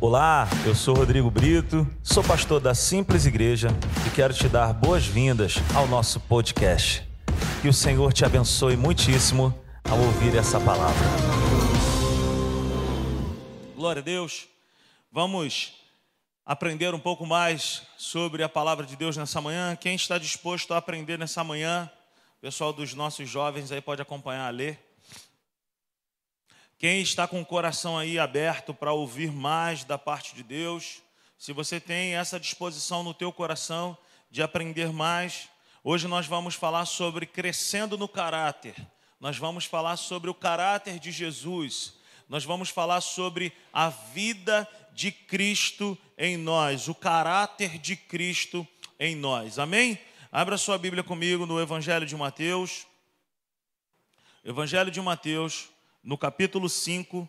Olá, eu sou Rodrigo Brito, sou pastor da Simples Igreja e quero te dar boas-vindas ao nosso podcast. Que o Senhor te abençoe muitíssimo ao ouvir essa palavra. Glória a Deus. Vamos aprender um pouco mais sobre a palavra de Deus nessa manhã. Quem está disposto a aprender nessa manhã? O pessoal dos nossos jovens aí pode acompanhar a ler. Quem está com o coração aí aberto para ouvir mais da parte de Deus, se você tem essa disposição no teu coração de aprender mais, hoje nós vamos falar sobre crescendo no caráter. Nós vamos falar sobre o caráter de Jesus. Nós vamos falar sobre a vida de Cristo em nós, o caráter de Cristo em nós. Amém? Abra sua Bíblia comigo no Evangelho de Mateus. Evangelho de Mateus, no capítulo 5,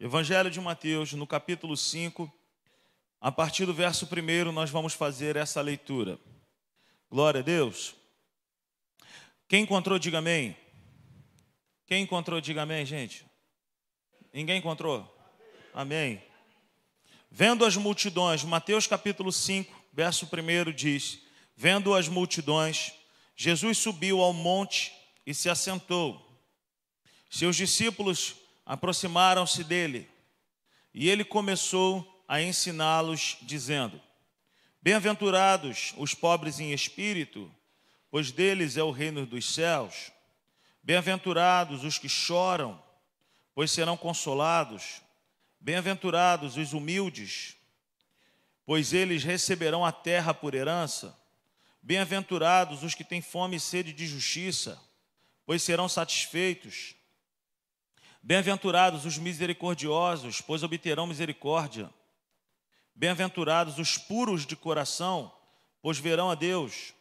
Evangelho de Mateus, no capítulo 5, a partir do verso 1, nós vamos fazer essa leitura. Glória a Deus. Quem encontrou, diga amém. Quem encontrou, diga amém, gente. Ninguém encontrou? Amém. Vendo as multidões, Mateus capítulo 5, verso 1 diz: Vendo as multidões, Jesus subiu ao monte e se assentou. Seus discípulos aproximaram-se dele e ele começou a ensiná-los, dizendo: Bem-aventurados os pobres em espírito, pois deles é o reino dos céus. Bem-aventurados os que choram, pois serão consolados. Bem-aventurados os humildes, pois eles receberão a terra por herança. Bem-aventurados os que têm fome e sede de justiça, pois serão satisfeitos. Bem-aventurados os misericordiosos, pois obterão misericórdia. Bem-aventurados os puros de coração, pois verão a Deus.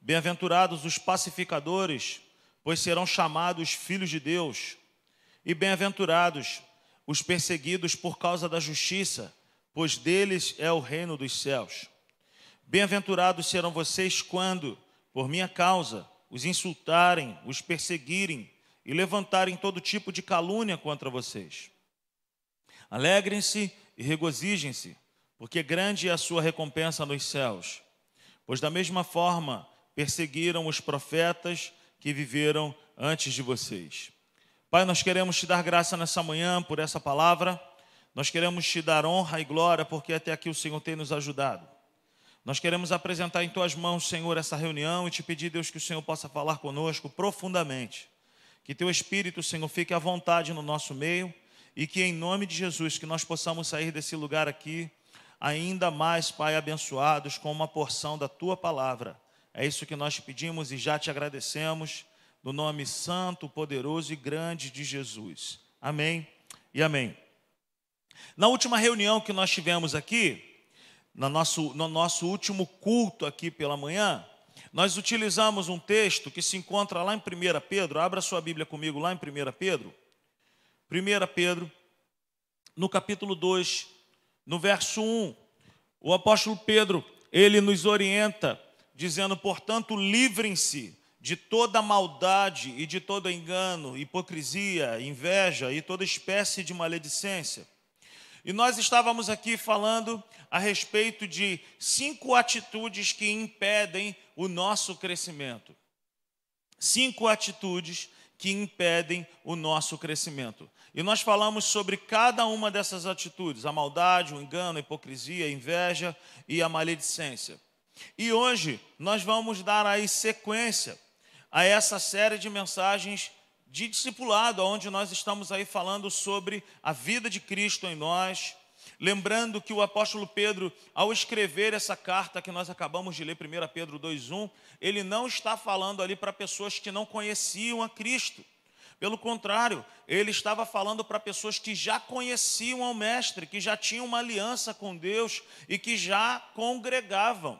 Bem-aventurados os pacificadores, pois serão chamados filhos de Deus. E bem-aventurados os perseguidos por causa da justiça, pois deles é o reino dos céus. Bem-aventurados serão vocês quando, por minha causa, os insultarem, os perseguirem e levantarem todo tipo de calúnia contra vocês. Alegrem-se e regozijem-se, porque grande é a sua recompensa nos céus. Pois da mesma forma perseguiram os profetas que viveram antes de vocês. Pai, nós queremos te dar graça nessa manhã por essa palavra. Nós queremos te dar honra e glória porque até aqui o Senhor tem nos ajudado. Nós queremos apresentar em tuas mãos, Senhor, essa reunião e te pedir, Deus, que o Senhor possa falar conosco profundamente que teu Espírito, Senhor, fique à vontade no nosso meio e que em nome de Jesus que nós possamos sair desse lugar aqui ainda mais, Pai, abençoados com uma porção da tua palavra. É isso que nós pedimos e já te agradecemos no nome santo, poderoso e grande de Jesus. Amém e amém. Na última reunião que nós tivemos aqui, no nosso, no nosso último culto aqui pela manhã, nós utilizamos um texto que se encontra lá em 1 Pedro, abra sua Bíblia comigo lá em 1 Pedro. 1 Pedro, no capítulo 2, no verso 1, o apóstolo Pedro, ele nos orienta, dizendo, portanto, livrem-se de toda maldade e de todo engano, hipocrisia, inveja e toda espécie de maledicência. E nós estávamos aqui falando a respeito de cinco atitudes que impedem o nosso crescimento. Cinco atitudes que impedem o nosso crescimento. E nós falamos sobre cada uma dessas atitudes: a maldade, o engano, a hipocrisia, a inveja e a maledicência. E hoje nós vamos dar aí sequência a essa série de mensagens de discipulado, onde nós estamos aí falando sobre a vida de Cristo em nós. Lembrando que o apóstolo Pedro, ao escrever essa carta que nós acabamos de ler, 1 Pedro 2,1, ele não está falando ali para pessoas que não conheciam a Cristo. Pelo contrário, ele estava falando para pessoas que já conheciam ao Mestre, que já tinham uma aliança com Deus e que já congregavam.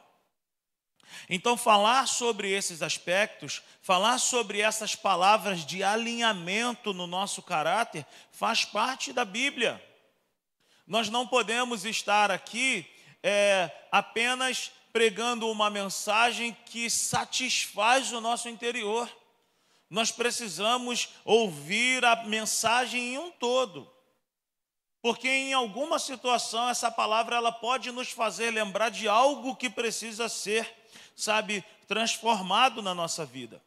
Então, falar sobre esses aspectos, falar sobre essas palavras de alinhamento no nosso caráter, faz parte da Bíblia. Nós não podemos estar aqui é, apenas pregando uma mensagem que satisfaz o nosso interior. Nós precisamos ouvir a mensagem em um todo. Porque em alguma situação essa palavra ela pode nos fazer lembrar de algo que precisa ser, sabe, transformado na nossa vida.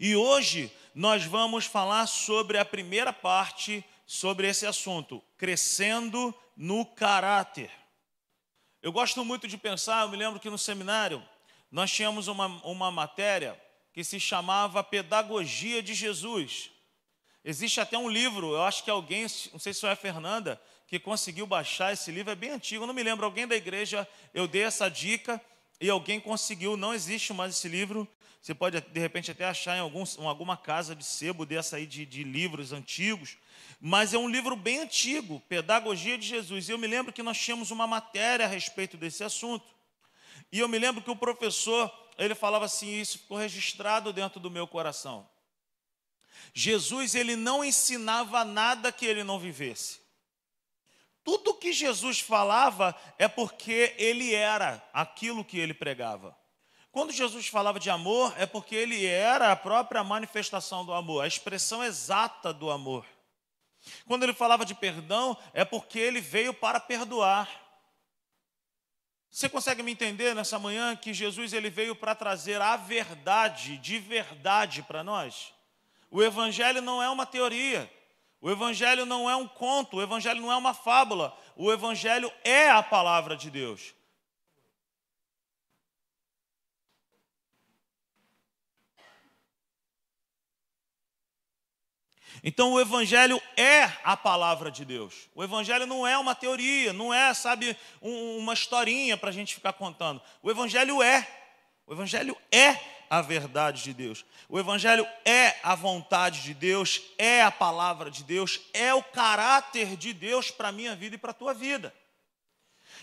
E hoje nós vamos falar sobre a primeira parte sobre esse assunto, crescendo no caráter. Eu gosto muito de pensar, eu me lembro que no seminário nós tínhamos uma, uma matéria que se chamava Pedagogia de Jesus. Existe até um livro, eu acho que alguém, não sei se foi a Fernanda, que conseguiu baixar esse livro, é bem antigo, não me lembro, alguém da igreja, eu dei essa dica e alguém conseguiu, não existe mais esse livro, você pode de repente até achar em, algum, em alguma casa de sebo dessa aí de, de livros antigos, mas é um livro bem antigo, Pedagogia de Jesus. E eu me lembro que nós tínhamos uma matéria a respeito desse assunto. E eu me lembro que o professor, ele falava assim, isso ficou registrado dentro do meu coração. Jesus, ele não ensinava nada que ele não vivesse. Tudo que Jesus falava é porque ele era aquilo que ele pregava. Quando Jesus falava de amor, é porque ele era a própria manifestação do amor, a expressão exata do amor. Quando ele falava de perdão, é porque ele veio para perdoar. Você consegue me entender nessa manhã que Jesus ele veio para trazer a verdade, de verdade para nós? O evangelho não é uma teoria. O evangelho não é um conto, o evangelho não é uma fábula. O evangelho é a palavra de Deus. Então o Evangelho é a palavra de Deus. O Evangelho não é uma teoria, não é, sabe, um, uma historinha para a gente ficar contando. O Evangelho é. O Evangelho é a verdade de Deus. O Evangelho é a vontade de Deus, é a palavra de Deus, é o caráter de Deus para a minha vida e para a tua vida.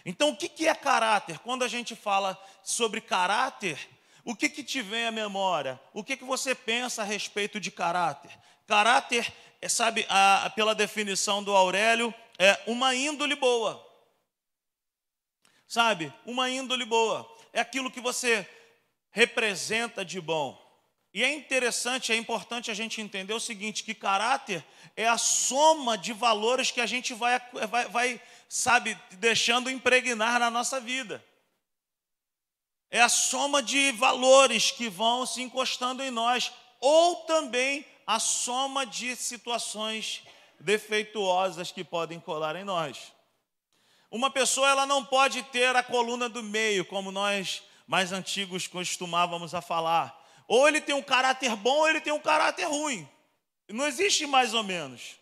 Então, o que é caráter? Quando a gente fala sobre caráter, o que, que te vem à memória? O que, que você pensa a respeito de caráter? Caráter, é, sabe, a, pela definição do Aurélio, é uma índole boa. Sabe, uma índole boa. É aquilo que você representa de bom. E é interessante, é importante a gente entender o seguinte: que caráter é a soma de valores que a gente vai, vai, vai sabe, deixando impregnar na nossa vida. É a soma de valores que vão se encostando em nós, ou também a soma de situações defeituosas que podem colar em nós. Uma pessoa ela não pode ter a coluna do meio, como nós mais antigos costumávamos a falar. Ou ele tem um caráter bom, ou ele tem um caráter ruim. Não existe mais ou menos.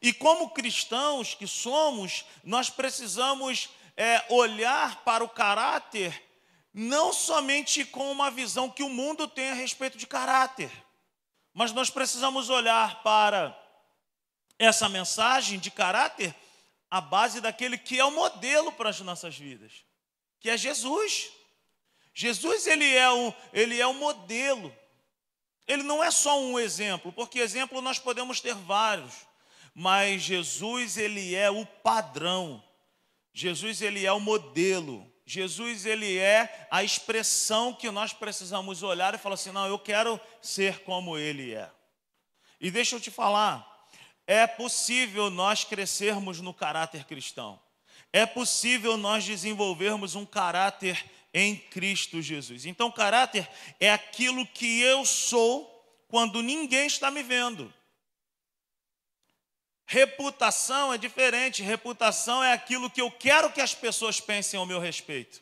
E como cristãos que somos, nós precisamos é, olhar para o caráter não somente com uma visão que o mundo tem a respeito de caráter. Mas nós precisamos olhar para essa mensagem de caráter a base daquele que é o modelo para as nossas vidas, que é Jesus. Jesus ele é o, ele é o modelo. Ele não é só um exemplo, porque exemplo nós podemos ter vários, mas Jesus ele é o padrão. Jesus ele é o modelo. Jesus ele é a expressão que nós precisamos olhar e falar assim: não, eu quero ser como ele é. E deixa eu te falar, é possível nós crescermos no caráter cristão. É possível nós desenvolvermos um caráter em Cristo Jesus. Então, caráter é aquilo que eu sou quando ninguém está me vendo. Reputação é diferente. Reputação é aquilo que eu quero que as pessoas pensem ao meu respeito.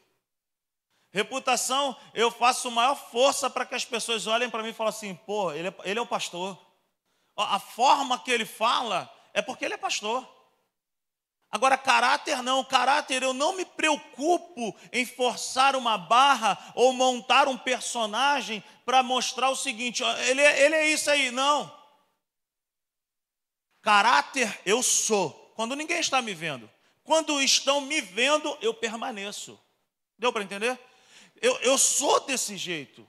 Reputação, eu faço maior força para que as pessoas olhem para mim e falem assim: pô, ele é, ele é o pastor. A forma que ele fala é porque ele é pastor. Agora, caráter não, caráter eu não me preocupo em forçar uma barra ou montar um personagem para mostrar o seguinte: ele, é, ele é isso aí, não. Caráter eu sou, quando ninguém está me vendo. Quando estão me vendo, eu permaneço. Deu para entender? Eu, eu sou desse jeito.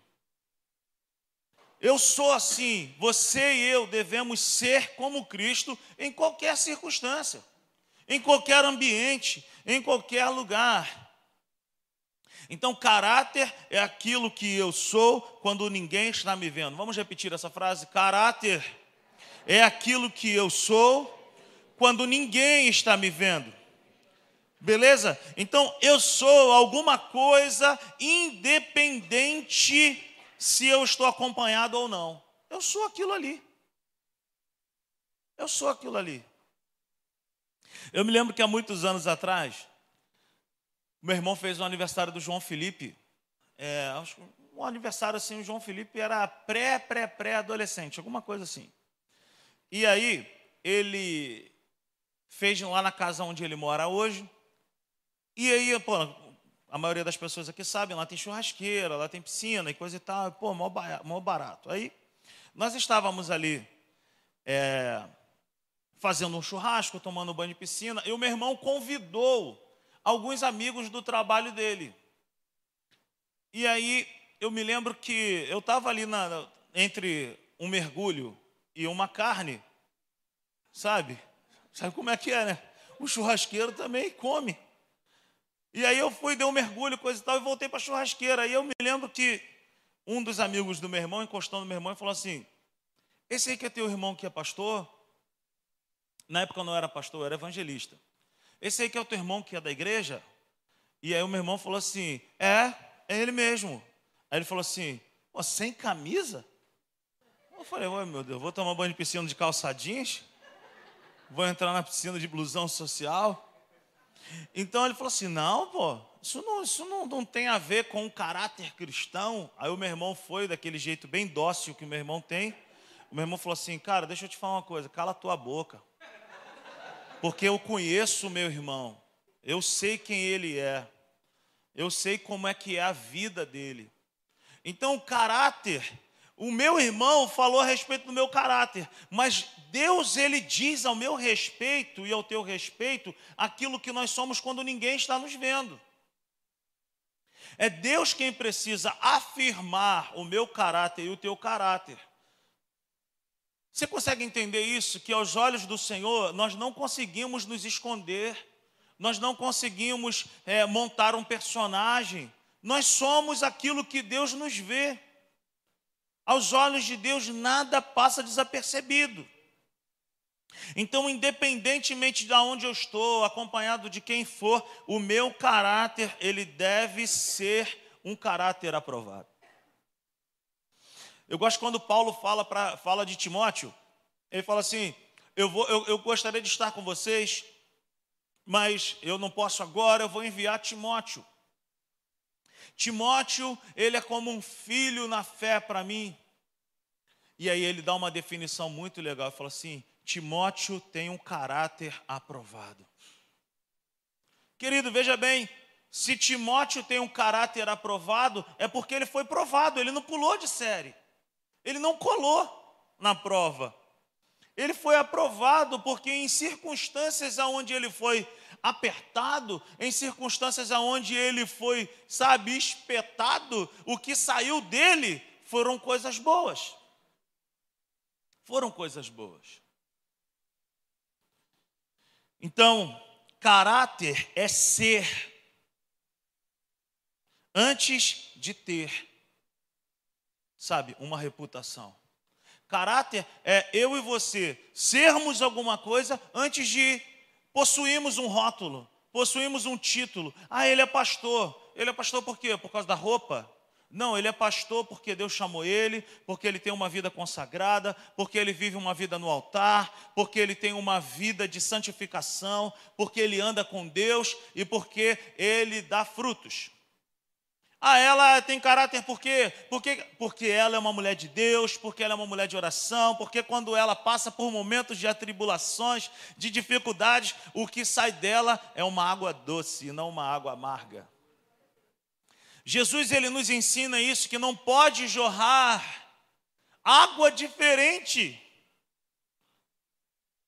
Eu sou assim. Você e eu devemos ser como Cristo em qualquer circunstância, em qualquer ambiente, em qualquer lugar. Então, caráter é aquilo que eu sou quando ninguém está me vendo. Vamos repetir essa frase? Caráter é aquilo que eu sou quando ninguém está me vendo. Beleza? Então eu sou alguma coisa independente se eu estou acompanhado ou não. Eu sou aquilo ali. Eu sou aquilo ali. Eu me lembro que há muitos anos atrás, meu irmão fez o aniversário do João Felipe. É, um aniversário assim, o João Felipe era pré, pré, pré adolescente, alguma coisa assim. E aí, ele fez lá na casa onde ele mora hoje. E aí, pô, a maioria das pessoas aqui sabem, lá tem churrasqueira, lá tem piscina e coisa e tal. Pô, mó barato. Aí, nós estávamos ali é, fazendo um churrasco, tomando banho de piscina, e o meu irmão convidou alguns amigos do trabalho dele. E aí, eu me lembro que eu estava ali na, entre um mergulho e uma carne, sabe? Sabe como é que é, né? O churrasqueiro também come. E aí eu fui, dei um mergulho, coisa e tal, e voltei para a churrasqueira. Aí eu me lembro que um dos amigos do meu irmão, encostando no meu irmão, e falou assim: Esse aí que é teu irmão que é pastor? Na época eu não era pastor, eu era evangelista. Esse aí que é o teu irmão que é da igreja? E aí o meu irmão falou assim: É, é ele mesmo. Aí ele falou assim: sem camisa? Eu falei: Oi, meu Deus, vou tomar banho de piscina de calça jeans? Vou entrar na piscina de blusão social? Então ele falou assim: Não, pô, isso não, isso não, não tem a ver com o caráter cristão. Aí o meu irmão foi daquele jeito bem dócil que o meu irmão tem. O meu irmão falou assim: Cara, deixa eu te falar uma coisa, cala a tua boca. Porque eu conheço o meu irmão, eu sei quem ele é, eu sei como é que é a vida dele. Então, o caráter, o meu irmão falou a respeito do meu caráter, mas Deus ele diz ao meu respeito e ao teu respeito aquilo que nós somos quando ninguém está nos vendo. É Deus quem precisa afirmar o meu caráter e o teu caráter. Você consegue entender isso? Que aos olhos do Senhor nós não conseguimos nos esconder, nós não conseguimos é, montar um personagem, nós somos aquilo que Deus nos vê. Aos olhos de Deus nada passa desapercebido. Então, independentemente de onde eu estou, acompanhado de quem for, o meu caráter, ele deve ser um caráter aprovado. Eu gosto quando Paulo fala, pra, fala de Timóteo, ele fala assim: eu, vou, eu, eu gostaria de estar com vocês, mas eu não posso agora, eu vou enviar Timóteo. Timóteo, ele é como um filho na fé para mim. E aí ele dá uma definição muito legal, ele fala assim: Timóteo tem um caráter aprovado. Querido, veja bem, se Timóteo tem um caráter aprovado, é porque ele foi provado, ele não pulou de série. Ele não colou na prova. Ele foi aprovado porque em circunstâncias onde ele foi apertado, em circunstâncias onde ele foi, sabe, espetado, o que saiu dele foram coisas boas. Foram coisas boas. Então, caráter é ser antes de ter, sabe, uma reputação. Caráter é eu e você sermos alguma coisa antes de possuirmos um rótulo, possuímos um título. Ah, ele é pastor. Ele é pastor por quê? Por causa da roupa? Não, ele é pastor porque Deus chamou ele, porque ele tem uma vida consagrada, porque ele vive uma vida no altar, porque ele tem uma vida de santificação, porque ele anda com Deus e porque ele dá frutos. Ah, ela tem caráter por quê? Porque, porque ela é uma mulher de Deus, porque ela é uma mulher de oração, porque quando ela passa por momentos de atribulações, de dificuldades, o que sai dela é uma água doce não uma água amarga. Jesus ele nos ensina isso que não pode jorrar água diferente.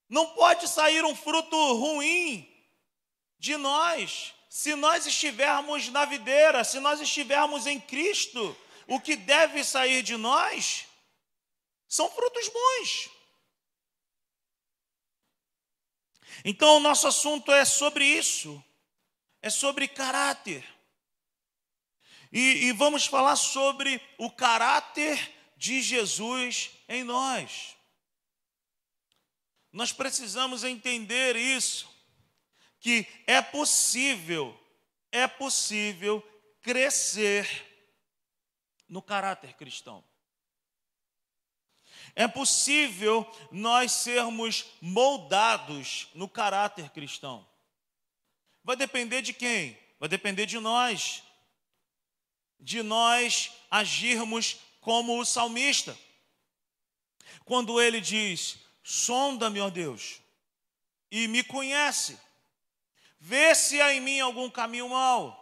Não pode sair um fruto ruim de nós se nós estivermos na videira, se nós estivermos em Cristo, o que deve sair de nós são frutos bons. Então, o nosso assunto é sobre isso, é sobre caráter. E, e vamos falar sobre o caráter de Jesus em nós. Nós precisamos entender isso, que é possível, é possível crescer no caráter cristão. É possível nós sermos moldados no caráter cristão. Vai depender de quem? Vai depender de nós. De nós agirmos como o salmista. Quando ele diz: Sonda-me, ó Deus, e me conhece, vê se há em mim algum caminho mau.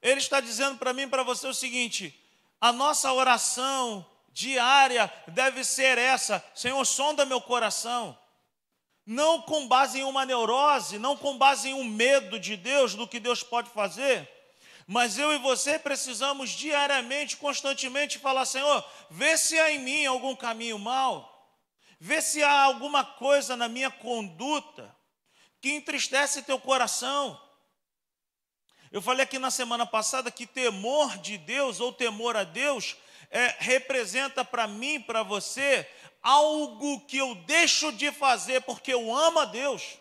Ele está dizendo para mim e para você o seguinte: a nossa oração diária deve ser essa: Senhor, sonda meu coração. Não com base em uma neurose, não com base em um medo de Deus, do que Deus pode fazer, mas eu e você precisamos diariamente, constantemente falar: Senhor, vê se há em mim algum caminho mau, vê se há alguma coisa na minha conduta que entristece teu coração. Eu falei aqui na semana passada que temor de Deus ou temor a Deus é, representa para mim, para você, algo que eu deixo de fazer porque eu amo a Deus.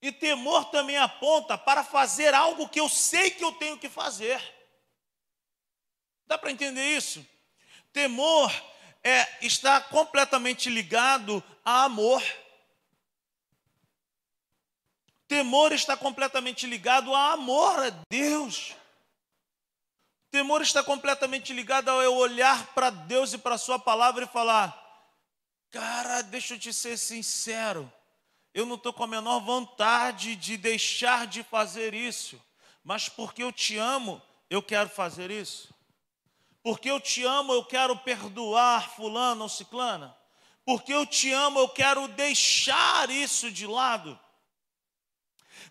E temor também aponta para fazer algo que eu sei que eu tenho que fazer. Dá para entender isso? Temor é, está completamente ligado a amor. Temor está completamente ligado a amor a Deus. Temor está completamente ligado ao eu olhar para Deus e para a Sua palavra e falar: Cara, deixa eu te ser sincero, eu não estou com a menor vontade de deixar de fazer isso, mas porque eu te amo, eu quero fazer isso. Porque eu te amo, eu quero perdoar Fulano ou Ciclana. Porque eu te amo, eu quero deixar isso de lado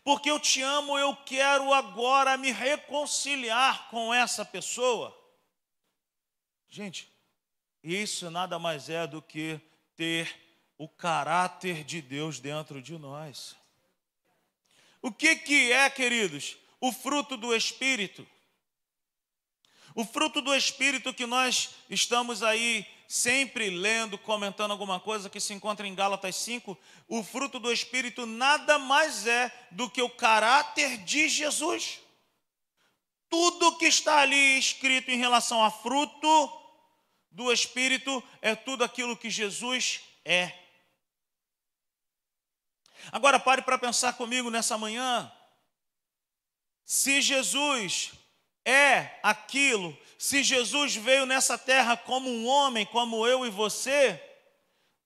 porque eu te amo, eu quero agora me reconciliar com essa pessoa. Gente, isso nada mais é do que ter o caráter de Deus dentro de nós. O que, que é, queridos? O fruto do Espírito. O fruto do Espírito que nós estamos aí sempre lendo, comentando alguma coisa que se encontra em Gálatas 5, o fruto do Espírito nada mais é do que o caráter de Jesus. Tudo que está ali escrito em relação a fruto do Espírito é tudo aquilo que Jesus é. Agora pare para pensar comigo nessa manhã. Se Jesus é aquilo, se Jesus veio nessa terra como um homem, como eu e você,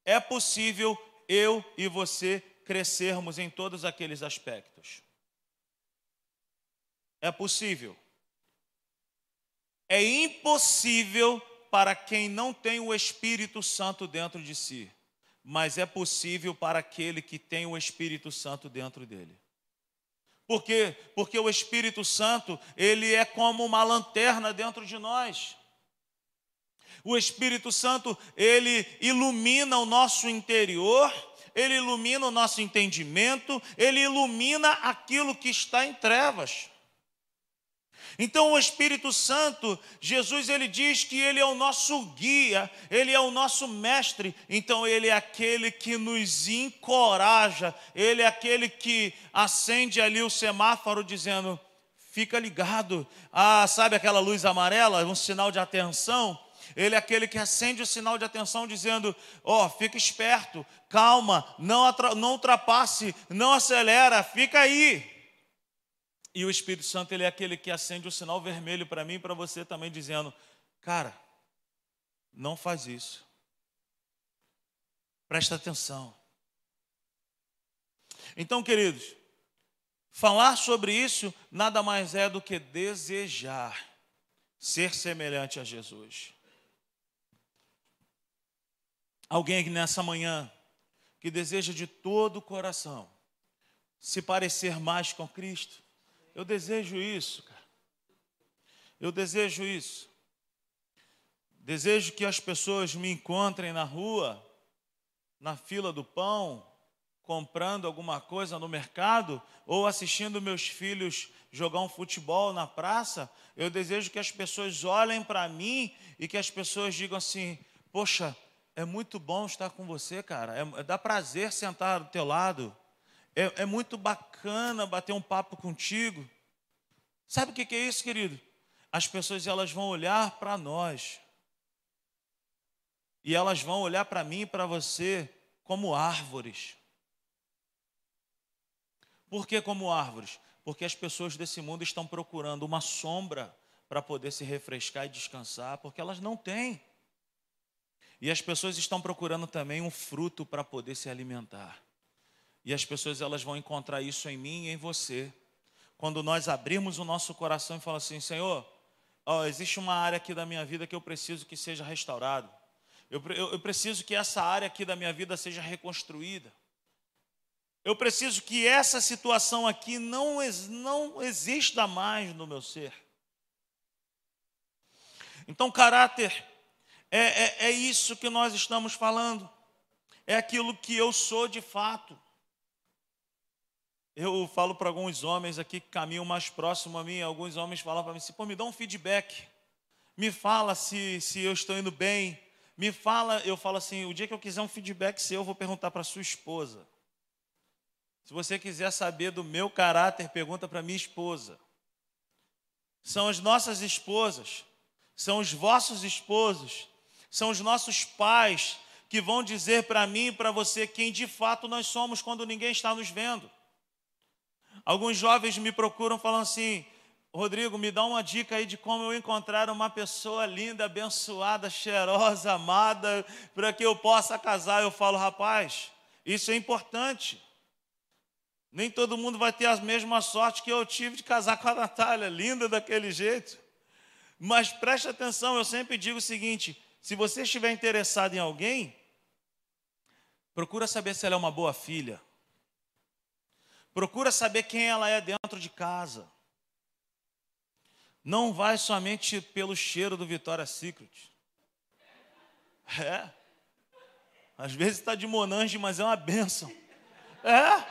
é possível eu e você crescermos em todos aqueles aspectos. É possível. É impossível para quem não tem o Espírito Santo dentro de si, mas é possível para aquele que tem o Espírito Santo dentro dele. Por quê? Porque o Espírito Santo, ele é como uma lanterna dentro de nós. O Espírito Santo, ele ilumina o nosso interior, ele ilumina o nosso entendimento, ele ilumina aquilo que está em trevas. Então o Espírito Santo, Jesus ele diz que ele é o nosso guia, ele é o nosso mestre, então ele é aquele que nos encoraja, ele é aquele que acende ali o semáforo dizendo: "Fica ligado". Ah, sabe aquela luz amarela, um sinal de atenção? Ele é aquele que acende o sinal de atenção dizendo: "Ó, oh, fica esperto, calma, não, não ultrapasse, não acelera, fica aí". E o Espírito Santo, ele é aquele que acende o sinal vermelho para mim e para você também, dizendo: Cara, não faz isso. Presta atenção. Então, queridos, falar sobre isso nada mais é do que desejar ser semelhante a Jesus. Alguém nessa manhã que deseja de todo o coração se parecer mais com Cristo, eu desejo isso, cara. Eu desejo isso. Desejo que as pessoas me encontrem na rua, na fila do pão, comprando alguma coisa no mercado ou assistindo meus filhos jogar um futebol na praça. Eu desejo que as pessoas olhem para mim e que as pessoas digam assim: Poxa, é muito bom estar com você, cara. É, dá prazer sentar do teu lado. É, é muito bacana bater um papo contigo. Sabe o que é isso, querido? As pessoas elas vão olhar para nós e elas vão olhar para mim e para você como árvores. Por que como árvores? Porque as pessoas desse mundo estão procurando uma sombra para poder se refrescar e descansar, porque elas não têm. E as pessoas estão procurando também um fruto para poder se alimentar. E as pessoas elas vão encontrar isso em mim e em você. Quando nós abrirmos o nosso coração e falar assim, Senhor, ó, existe uma área aqui da minha vida que eu preciso que seja restaurado. Eu, eu, eu preciso que essa área aqui da minha vida seja reconstruída. Eu preciso que essa situação aqui não, não exista mais no meu ser. Então, caráter é, é, é isso que nós estamos falando. É aquilo que eu sou de fato. Eu falo para alguns homens aqui que caminham mais próximo a mim, alguns homens falam para mim assim, pô, me dá um feedback. Me fala se, se eu estou indo bem, me fala, eu falo assim, o dia que eu quiser um feedback seu, eu vou perguntar para sua esposa. Se você quiser saber do meu caráter, pergunta para minha esposa. São as nossas esposas, são os vossos esposos, são os nossos pais que vão dizer para mim e para você quem de fato nós somos quando ninguém está nos vendo. Alguns jovens me procuram falando assim: Rodrigo, me dá uma dica aí de como eu encontrar uma pessoa linda, abençoada, cheirosa, amada, para que eu possa casar. Eu falo, rapaz, isso é importante. Nem todo mundo vai ter a mesma sorte que eu tive de casar com a Natália, linda daquele jeito. Mas preste atenção, eu sempre digo o seguinte: se você estiver interessado em alguém, procura saber se ela é uma boa filha. Procura saber quem ela é dentro de casa. Não vai somente pelo cheiro do Vitória Secret. É. Às vezes está de Monange, mas é uma benção. É.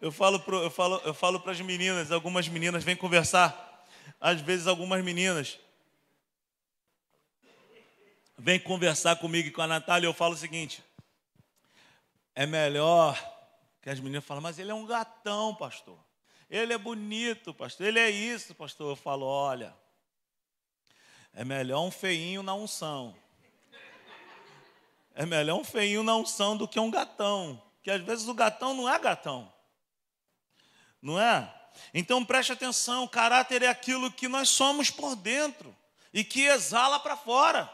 Eu falo, eu falo, eu falo para as meninas, algumas meninas vêm conversar. Às vezes algumas meninas vêm conversar comigo e com a Natália, eu falo o seguinte: é melhor que as meninas falam, mas ele é um gatão, pastor. Ele é bonito, pastor. Ele é isso, pastor. Eu falo, olha, é melhor um feinho na unção. É melhor um feinho na unção do que um gatão. Que às vezes o gatão não é gatão. Não é? Então preste atenção, caráter é aquilo que nós somos por dentro e que exala para fora.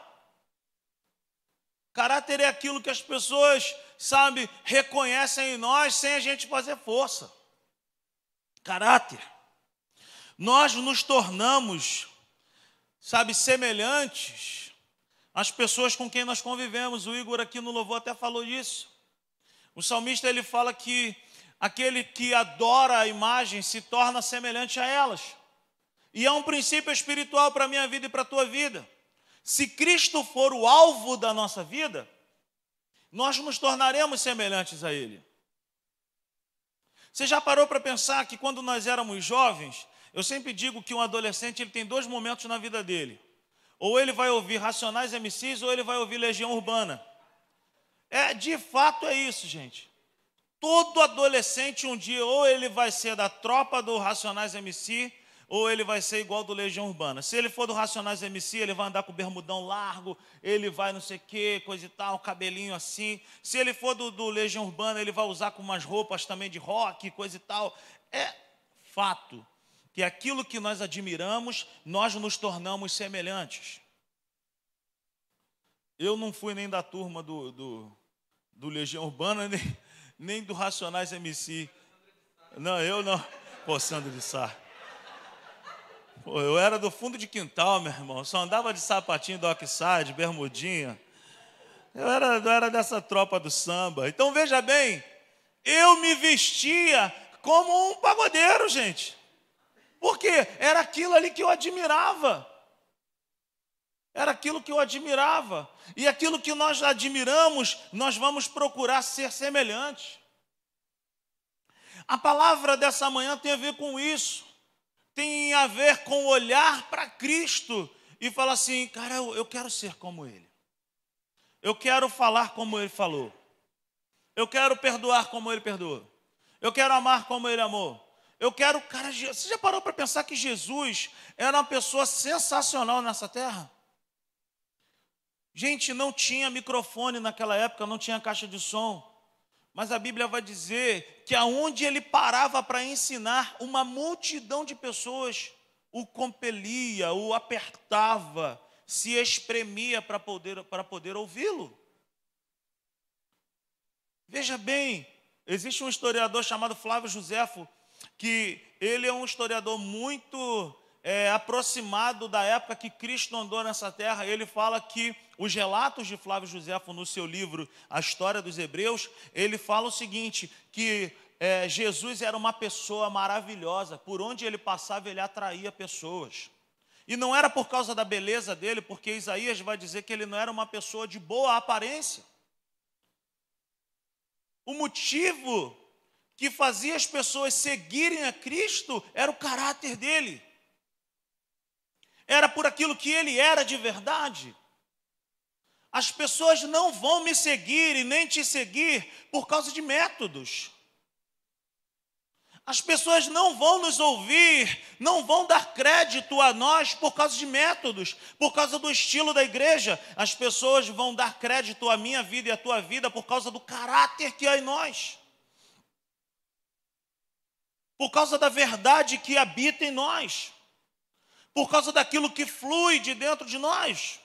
Caráter é aquilo que as pessoas, sabe, reconhecem em nós sem a gente fazer força caráter. Nós nos tornamos, sabe, semelhantes às pessoas com quem nós convivemos. O Igor aqui no louvor até falou isso. O salmista ele fala que aquele que adora a imagem se torna semelhante a elas. E é um princípio espiritual para a minha vida e para a tua vida. Se Cristo for o alvo da nossa vida, nós nos tornaremos semelhantes a Ele. Você já parou para pensar que quando nós éramos jovens, eu sempre digo que um adolescente ele tem dois momentos na vida dele. Ou ele vai ouvir Racionais MCs ou ele vai ouvir Legião Urbana. É, de fato é isso, gente. Todo adolescente um dia ou ele vai ser da tropa do Racionais MC ou ele vai ser igual do Legião Urbana. Se ele for do Racionais MC, ele vai andar com o bermudão largo, ele vai não sei o que, coisa e tal, cabelinho assim. Se ele for do, do Legião Urbana, ele vai usar com umas roupas também de rock, coisa e tal. É fato que aquilo que nós admiramos, nós nos tornamos semelhantes. Eu não fui nem da turma do, do, do Legião Urbana, nem, nem do Racionais MC. Não, eu não. Pô, Sandro de Sá. Pô, eu era do fundo de quintal, meu irmão. Só andava de sapatinho do Oxide, bermudinha. Eu era, eu era dessa tropa do samba. Então veja bem, eu me vestia como um pagodeiro, gente. Porque era aquilo ali que eu admirava. Era aquilo que eu admirava. E aquilo que nós admiramos, nós vamos procurar ser semelhantes. A palavra dessa manhã tem a ver com isso tem a ver com olhar para Cristo e falar assim, cara, eu, quero ser como Ele. Eu quero falar como ele falou. Eu quero perdoar como ele perdoou. Eu quero amar como ele amou. Eu quero, cara, você já parou para pensar que Jesus era uma pessoa sensacional nessa terra? Gente, não tinha microfone naquela época, não tinha caixa de som. Mas a Bíblia vai dizer que aonde ele parava para ensinar, uma multidão de pessoas o compelia, o apertava, se espremia para poder, para poder ouvi-lo. Veja bem, existe um historiador chamado Flávio Josefo, que ele é um historiador muito é, aproximado da época que Cristo andou nessa terra. Ele fala que os relatos de Flávio Josefo no seu livro A História dos Hebreus, ele fala o seguinte, que é, Jesus era uma pessoa maravilhosa, por onde ele passava ele atraía pessoas. E não era por causa da beleza dele, porque Isaías vai dizer que ele não era uma pessoa de boa aparência. O motivo que fazia as pessoas seguirem a Cristo era o caráter dele. Era por aquilo que ele era de verdade. As pessoas não vão me seguir e nem te seguir por causa de métodos. As pessoas não vão nos ouvir, não vão dar crédito a nós por causa de métodos, por causa do estilo da igreja. As pessoas vão dar crédito à minha vida e à tua vida por causa do caráter que há em nós, por causa da verdade que habita em nós, por causa daquilo que flui de dentro de nós.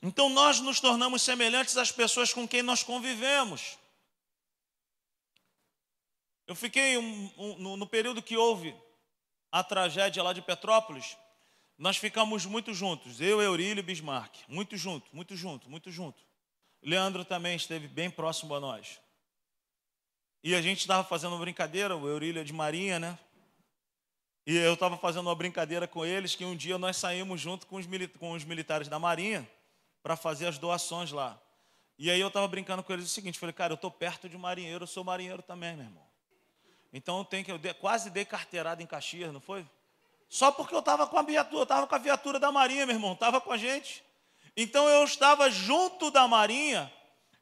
Então nós nos tornamos semelhantes às pessoas com quem nós convivemos. Eu fiquei um, um, no, no período que houve a tragédia lá de Petrópolis, nós ficamos muito juntos, eu, Eurílio e Bismarck, muito junto, muito junto, muito junto. Leandro também esteve bem próximo a nós. E a gente estava fazendo uma brincadeira, o Eurílio é de Marinha, né? E eu estava fazendo uma brincadeira com eles que um dia nós saímos junto com os, com os militares da Marinha para fazer as doações lá. E aí eu estava brincando com eles o seguinte, falei, cara, eu estou perto de marinheiro, eu sou marinheiro também, meu irmão. Então tenho que. Eu quase dei carteirada em Caxias, não foi? Só porque eu estava com a viatura, eu estava com a viatura da Marinha, meu irmão, estava com a gente. Então eu estava junto da Marinha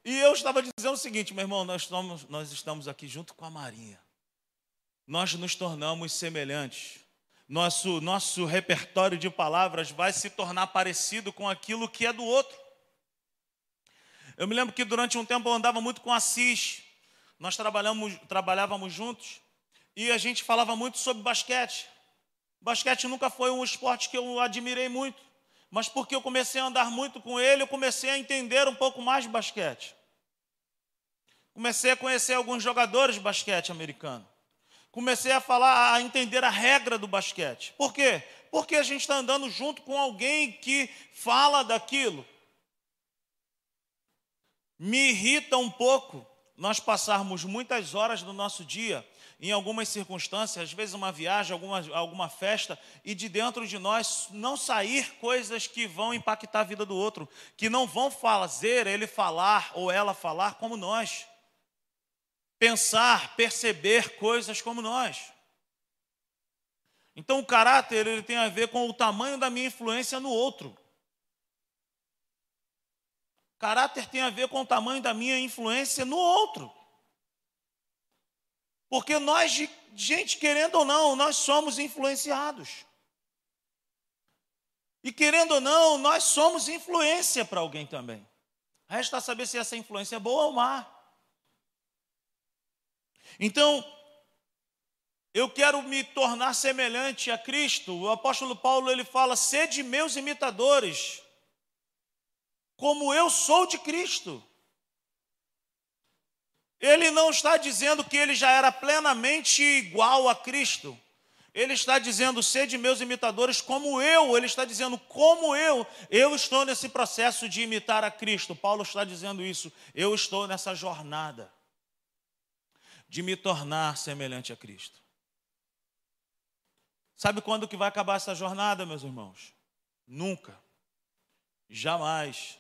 e eu estava dizendo o seguinte, meu irmão, nós estamos, nós estamos aqui junto com a Marinha. Nós nos tornamos semelhantes. Nosso, nosso repertório de palavras vai se tornar parecido com aquilo que é do outro. Eu me lembro que durante um tempo eu andava muito com Assis. Nós trabalhamos, trabalhávamos juntos e a gente falava muito sobre basquete. Basquete nunca foi um esporte que eu admirei muito, mas porque eu comecei a andar muito com ele, eu comecei a entender um pouco mais de basquete. Comecei a conhecer alguns jogadores de basquete americano. Comecei a falar, a entender a regra do basquete. Por quê? Porque a gente está andando junto com alguém que fala daquilo. Me irrita um pouco nós passarmos muitas horas do nosso dia em algumas circunstâncias, às vezes uma viagem, alguma, alguma festa, e de dentro de nós não sair coisas que vão impactar a vida do outro, que não vão fazer ele falar ou ela falar como nós. Pensar, perceber coisas como nós. Então o caráter ele tem a ver com o tamanho da minha influência no outro. Caráter tem a ver com o tamanho da minha influência no outro. Porque nós, gente, querendo ou não, nós somos influenciados. E querendo ou não, nós somos influência para alguém também. Resta saber se essa influência é boa ou má. Então, eu quero me tornar semelhante a Cristo. O apóstolo Paulo ele fala: "Sede meus imitadores, como eu sou de Cristo. Ele não está dizendo que ele já era plenamente igual a Cristo. Ele está dizendo, sede meus imitadores como eu. Ele está dizendo, como eu. Eu estou nesse processo de imitar a Cristo. Paulo está dizendo isso. Eu estou nessa jornada de me tornar semelhante a Cristo. Sabe quando que vai acabar essa jornada, meus irmãos? Nunca. Jamais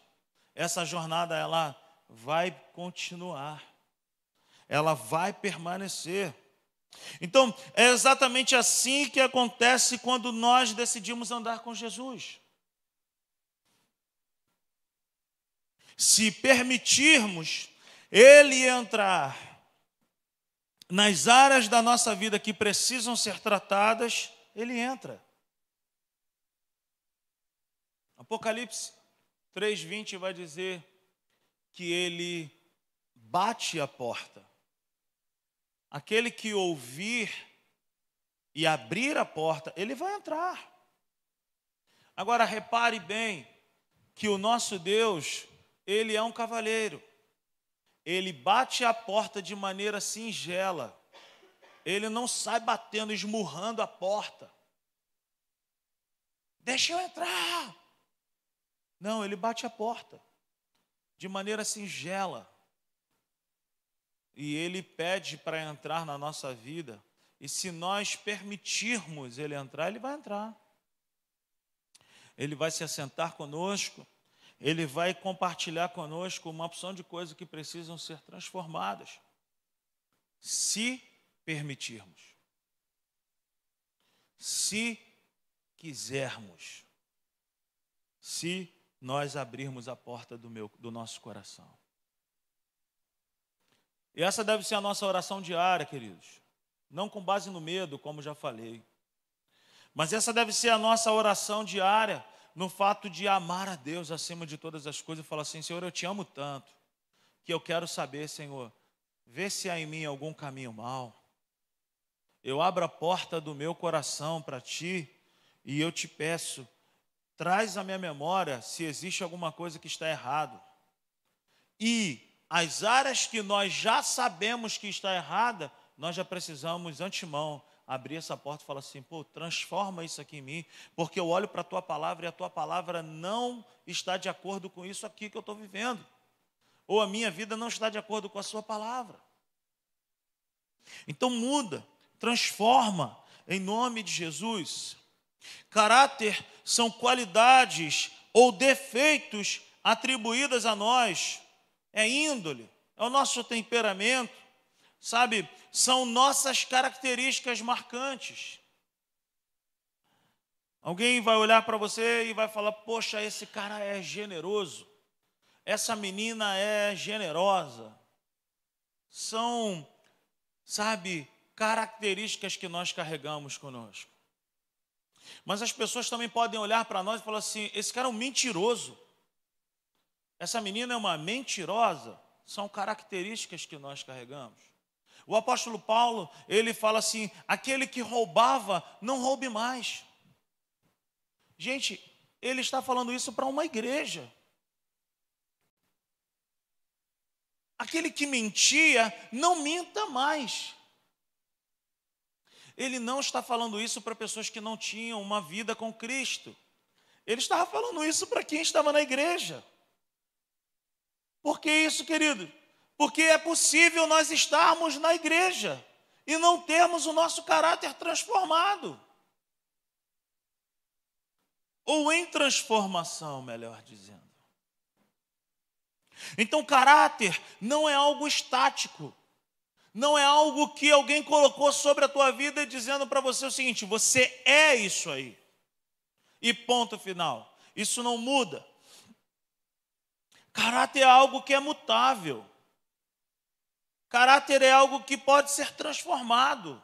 essa jornada ela vai continuar, ela vai permanecer. Então, é exatamente assim que acontece quando nós decidimos andar com Jesus. se permitirmos Ele entrar nas áreas da nossa vida que precisam ser tratadas, Ele entra. Apocalipse 3,20 vai dizer que Ele bate a porta. Aquele que ouvir e abrir a porta, ele vai entrar. Agora repare bem que o nosso Deus, ele é um cavalheiro. Ele bate a porta de maneira singela. Ele não sai batendo, esmurrando a porta. Deixa eu entrar. Não, ele bate a porta de maneira singela. E ele pede para entrar na nossa vida. E se nós permitirmos ele entrar, ele vai entrar ele vai se assentar conosco, ele vai compartilhar conosco uma opção de coisas que precisam ser transformadas, se permitirmos, se quisermos, se nós abrirmos a porta do, meu, do nosso coração. E essa deve ser a nossa oração diária, queridos. Não com base no medo, como já falei, mas essa deve ser a nossa oração diária, no fato de amar a Deus acima de todas as coisas e falar assim: Senhor, eu te amo tanto, que eu quero saber, Senhor, vê se há em mim algum caminho mal. Eu abro a porta do meu coração para ti e eu te peço, traz à minha memória se existe alguma coisa que está errado. E as áreas que nós já sabemos que está errada, nós já precisamos antemão abrir essa porta e falar assim: pô, transforma isso aqui em mim, porque eu olho para a tua palavra e a tua palavra não está de acordo com isso aqui que eu estou vivendo, ou a minha vida não está de acordo com a sua palavra. Então muda, transforma, em nome de Jesus. Caráter são qualidades ou defeitos atribuídas a nós, é índole, é o nosso temperamento, sabe, são nossas características marcantes. Alguém vai olhar para você e vai falar: Poxa, esse cara é generoso, essa menina é generosa. São, sabe, características que nós carregamos conosco. Mas as pessoas também podem olhar para nós e falar assim: esse cara é um mentiroso. Essa menina é uma mentirosa. São características que nós carregamos. O apóstolo Paulo, ele fala assim: aquele que roubava, não roube mais. Gente, ele está falando isso para uma igreja. Aquele que mentia, não minta mais. Ele não está falando isso para pessoas que não tinham uma vida com Cristo. Ele estava falando isso para quem estava na igreja. Por que isso, querido? Porque é possível nós estarmos na igreja e não termos o nosso caráter transformado. Ou em transformação, melhor dizendo. Então, caráter não é algo estático. Não é algo que alguém colocou sobre a tua vida dizendo para você o seguinte: você é isso aí. E ponto final. Isso não muda. Caráter é algo que é mutável. Caráter é algo que pode ser transformado.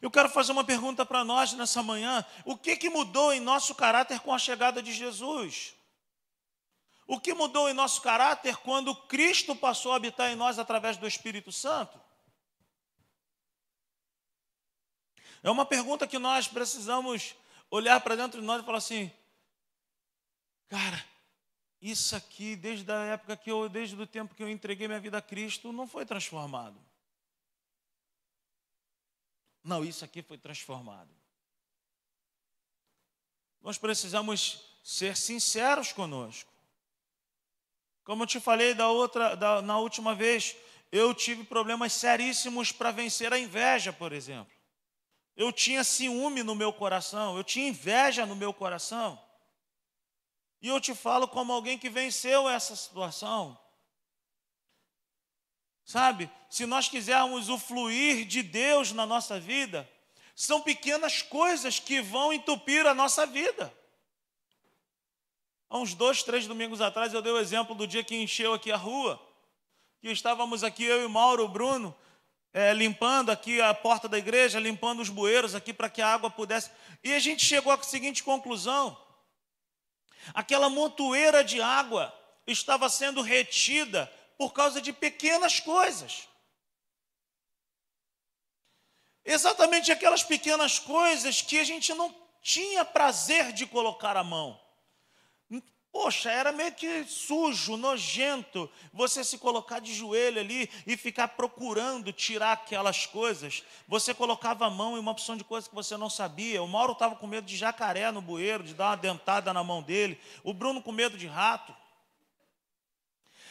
Eu quero fazer uma pergunta para nós nessa manhã: o que, que mudou em nosso caráter com a chegada de Jesus? O que mudou em nosso caráter quando Cristo passou a habitar em nós através do Espírito Santo? É uma pergunta que nós precisamos olhar para dentro de nós e falar assim: cara, isso aqui, desde a época que eu, desde o tempo que eu entreguei minha vida a Cristo, não foi transformado. Não, isso aqui foi transformado. Nós precisamos ser sinceros conosco. Como eu te falei da outra, da, na última vez, eu tive problemas seríssimos para vencer a inveja, por exemplo. Eu tinha ciúme no meu coração, eu tinha inveja no meu coração. E eu te falo como alguém que venceu essa situação. Sabe, se nós quisermos o fluir de Deus na nossa vida, são pequenas coisas que vão entupir a nossa vida. Há uns dois, três domingos atrás eu dei o exemplo do dia que encheu aqui a rua, que estávamos aqui, eu e Mauro, Bruno, é, limpando aqui a porta da igreja, limpando os bueiros aqui para que a água pudesse. E a gente chegou à seguinte conclusão: aquela montoeira de água estava sendo retida por causa de pequenas coisas. Exatamente aquelas pequenas coisas que a gente não tinha prazer de colocar a mão. Poxa, era meio que sujo, nojento, você se colocar de joelho ali e ficar procurando tirar aquelas coisas. Você colocava a mão em uma opção de coisa que você não sabia. O Mauro estava com medo de jacaré no bueiro, de dar uma dentada na mão dele. O Bruno com medo de rato.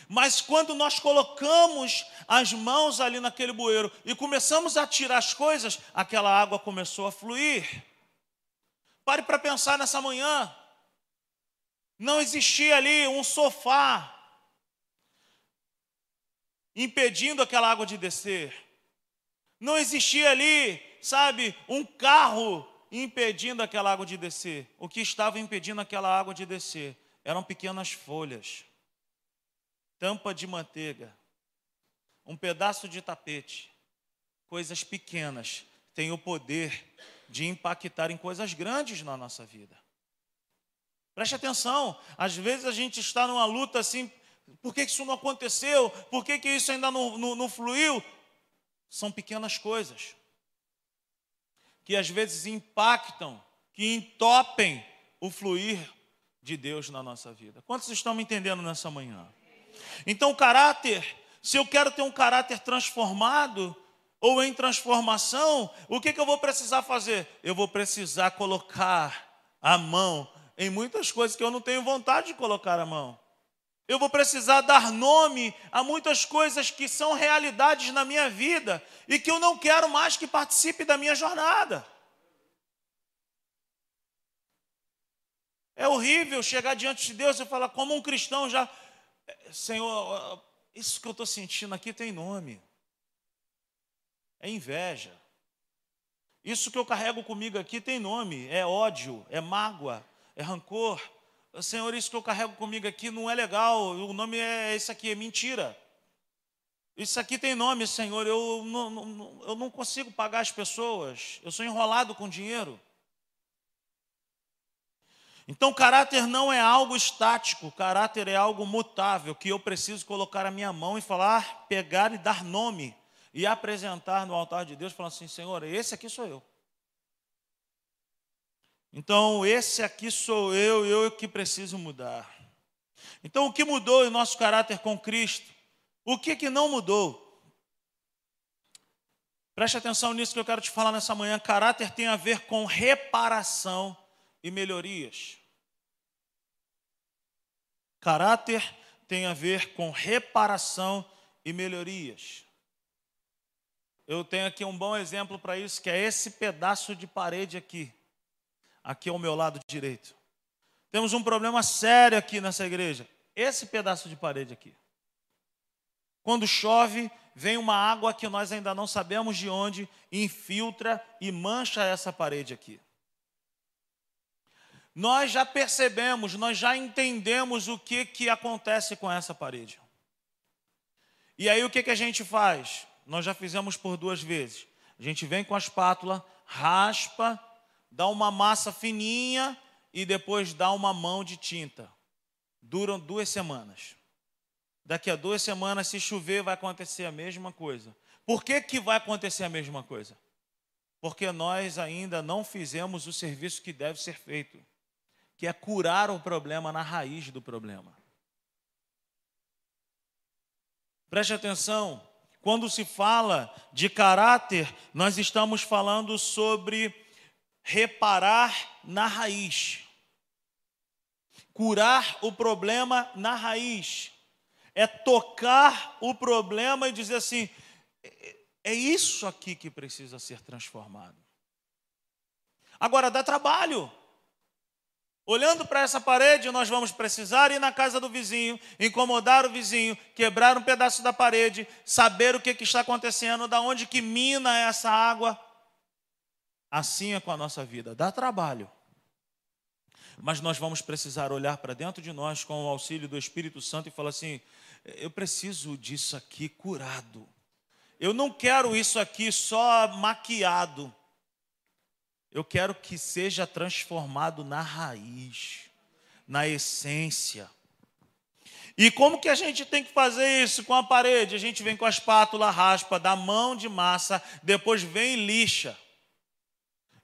Mas quando nós colocamos as mãos ali naquele bueiro e começamos a tirar as coisas, aquela água começou a fluir. Pare para pensar nessa manhã. Não existia ali um sofá impedindo aquela água de descer. Não existia ali, sabe, um carro impedindo aquela água de descer. O que estava impedindo aquela água de descer eram pequenas folhas, tampa de manteiga, um pedaço de tapete, coisas pequenas têm o poder de impactar em coisas grandes na nossa vida. Preste atenção, às vezes a gente está numa luta assim, por que isso não aconteceu? Por que, isso ainda não, não, não fluiu? São pequenas coisas que às vezes impactam, que entopem o fluir de Deus na nossa vida. Quantos estão me entendendo nessa manhã? Então, o caráter, se eu quero ter um caráter transformado ou em transformação, o que, que eu vou precisar fazer? Eu vou precisar colocar a mão em muitas coisas que eu não tenho vontade de colocar a mão. Eu vou precisar dar nome a muitas coisas que são realidades na minha vida e que eu não quero mais que participe da minha jornada. É horrível chegar diante de Deus e falar, como um cristão já, Senhor, isso que eu estou sentindo aqui tem nome. É inveja. Isso que eu carrego comigo aqui tem nome, é ódio, é mágoa, é rancor. Senhor, isso que eu carrego comigo aqui não é legal, o nome é esse aqui, é mentira. Isso aqui tem nome, Senhor, eu não, não, eu não consigo pagar as pessoas, eu sou enrolado com dinheiro. Então, caráter não é algo estático, caráter é algo mutável, que eu preciso colocar a minha mão e falar, pegar e dar nome, e apresentar no altar de Deus, falando assim: Senhor, esse aqui sou eu. Então, esse aqui sou eu, eu que preciso mudar. Então, o que mudou em nosso caráter com Cristo? O que, que não mudou? Preste atenção nisso que eu quero te falar nessa manhã. Caráter tem a ver com reparação e melhorias. Caráter tem a ver com reparação e melhorias. Eu tenho aqui um bom exemplo para isso, que é esse pedaço de parede aqui aqui ao meu lado direito. Temos um problema sério aqui nessa igreja. Esse pedaço de parede aqui. Quando chove, vem uma água que nós ainda não sabemos de onde, infiltra e mancha essa parede aqui. Nós já percebemos, nós já entendemos o que, que acontece com essa parede. E aí o que, que a gente faz? Nós já fizemos por duas vezes. A gente vem com a espátula, raspa dá uma massa fininha e depois dá uma mão de tinta. Duram duas semanas. Daqui a duas semanas, se chover, vai acontecer a mesma coisa. Por que, que vai acontecer a mesma coisa? Porque nós ainda não fizemos o serviço que deve ser feito, que é curar o problema na raiz do problema. Preste atenção, quando se fala de caráter, nós estamos falando sobre reparar na raiz. Curar o problema na raiz. É tocar o problema e dizer assim: é, é isso aqui que precisa ser transformado. Agora dá trabalho. Olhando para essa parede, nós vamos precisar ir na casa do vizinho, incomodar o vizinho, quebrar um pedaço da parede, saber o que, que está acontecendo, da onde que mina essa água. Assim é com a nossa vida, dá trabalho. Mas nós vamos precisar olhar para dentro de nós com o auxílio do Espírito Santo e falar assim: eu preciso disso aqui curado. Eu não quero isso aqui só maquiado. Eu quero que seja transformado na raiz, na essência. E como que a gente tem que fazer isso com a parede? A gente vem com a espátula, raspa, dá mão de massa, depois vem e lixa.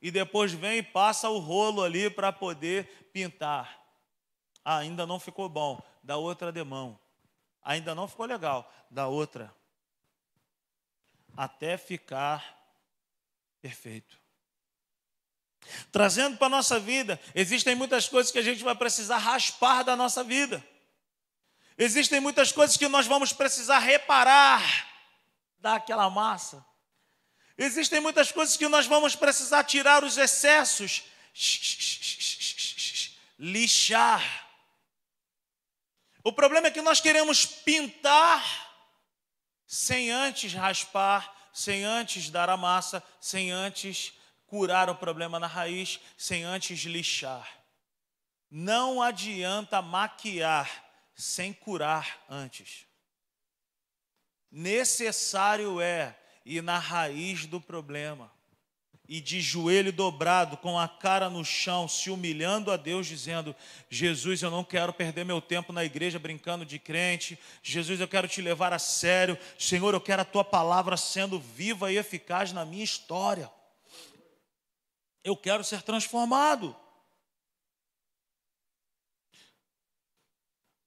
E depois vem e passa o rolo ali para poder pintar. Ah, ainda não ficou bom, dá outra demão. Ainda não ficou legal, dá outra. Até ficar perfeito. Trazendo para a nossa vida, existem muitas coisas que a gente vai precisar raspar da nossa vida. Existem muitas coisas que nós vamos precisar reparar daquela massa. Existem muitas coisas que nós vamos precisar tirar os excessos, lixar. O problema é que nós queremos pintar sem antes raspar, sem antes dar a massa, sem antes curar o problema na raiz, sem antes lixar. Não adianta maquiar sem curar antes. Necessário é ir na raiz do problema e de joelho dobrado, com a cara no chão, se humilhando a Deus, dizendo: Jesus, eu não quero perder meu tempo na igreja brincando de crente. Jesus, eu quero te levar a sério. Senhor, eu quero a tua palavra sendo viva e eficaz na minha história. Eu quero ser transformado.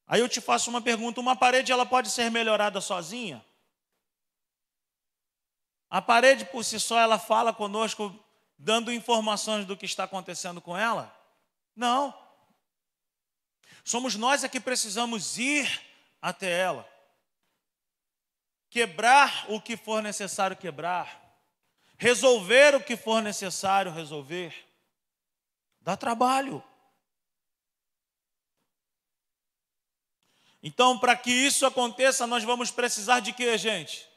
Aí eu te faço uma pergunta: uma parede ela pode ser melhorada sozinha? A parede por si só ela fala conosco dando informações do que está acontecendo com ela? Não. Somos nós é que precisamos ir até ela. Quebrar o que for necessário quebrar. Resolver o que for necessário resolver. Dá trabalho. Então, para que isso aconteça, nós vamos precisar de quê, gente?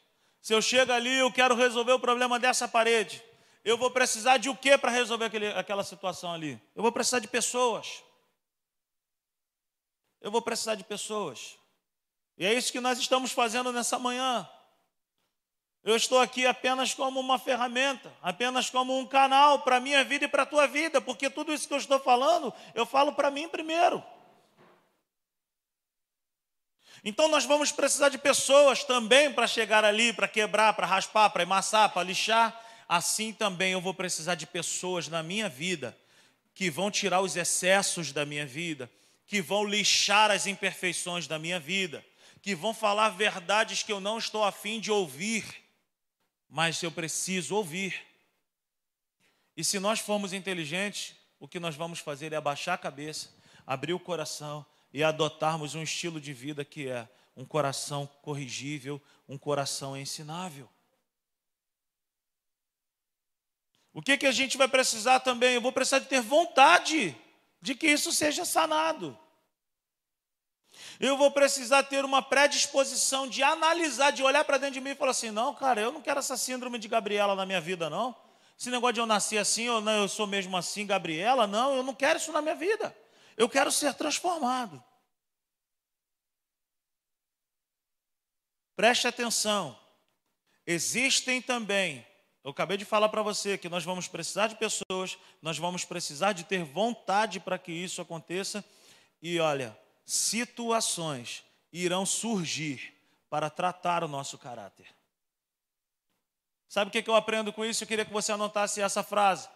Se eu chego ali, eu quero resolver o problema dessa parede. Eu vou precisar de o que para resolver aquele, aquela situação ali? Eu vou precisar de pessoas. Eu vou precisar de pessoas. E é isso que nós estamos fazendo nessa manhã. Eu estou aqui apenas como uma ferramenta, apenas como um canal para a minha vida e para a tua vida, porque tudo isso que eu estou falando, eu falo para mim primeiro. Então nós vamos precisar de pessoas também para chegar ali, para quebrar, para raspar, para emassar, para lixar. Assim também eu vou precisar de pessoas na minha vida que vão tirar os excessos da minha vida, que vão lixar as imperfeições da minha vida, que vão falar verdades que eu não estou afim de ouvir, mas eu preciso ouvir. E se nós formos inteligentes, o que nós vamos fazer é abaixar a cabeça, abrir o coração e adotarmos um estilo de vida que é um coração corrigível, um coração ensinável. O que, que a gente vai precisar também? Eu vou precisar de ter vontade de que isso seja sanado. Eu vou precisar ter uma predisposição de analisar, de olhar para dentro de mim e falar assim: não, cara, eu não quero essa síndrome de Gabriela na minha vida, não. Esse negócio de eu nascer assim, ou não, eu sou mesmo assim, Gabriela, não, eu não quero isso na minha vida. Eu quero ser transformado. Preste atenção. Existem também, eu acabei de falar para você que nós vamos precisar de pessoas, nós vamos precisar de ter vontade para que isso aconteça. E olha, situações irão surgir para tratar o nosso caráter. Sabe o que eu aprendo com isso? Eu queria que você anotasse essa frase.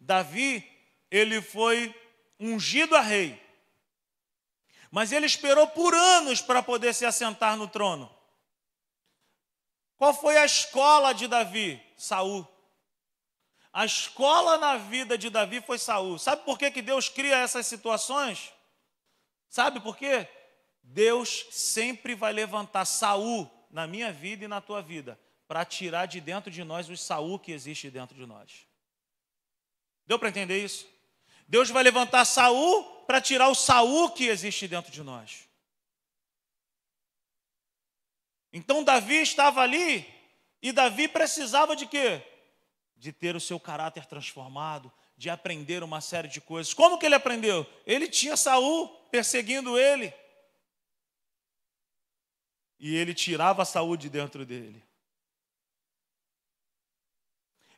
Davi, ele foi ungido a rei. Mas ele esperou por anos para poder se assentar no trono. Qual foi a escola de Davi? Saul. A escola na vida de Davi foi Saul. Sabe por que, que Deus cria essas situações? Sabe por quê? Deus sempre vai levantar Saul na minha vida e na tua vida para tirar de dentro de nós o Saul que existe dentro de nós. Deu para entender isso? Deus vai levantar Saul para tirar o Saul que existe dentro de nós. Então Davi estava ali e Davi precisava de quê? De ter o seu caráter transformado, de aprender uma série de coisas. Como que ele aprendeu? Ele tinha Saul perseguindo ele. E ele tirava a saúde dentro dele.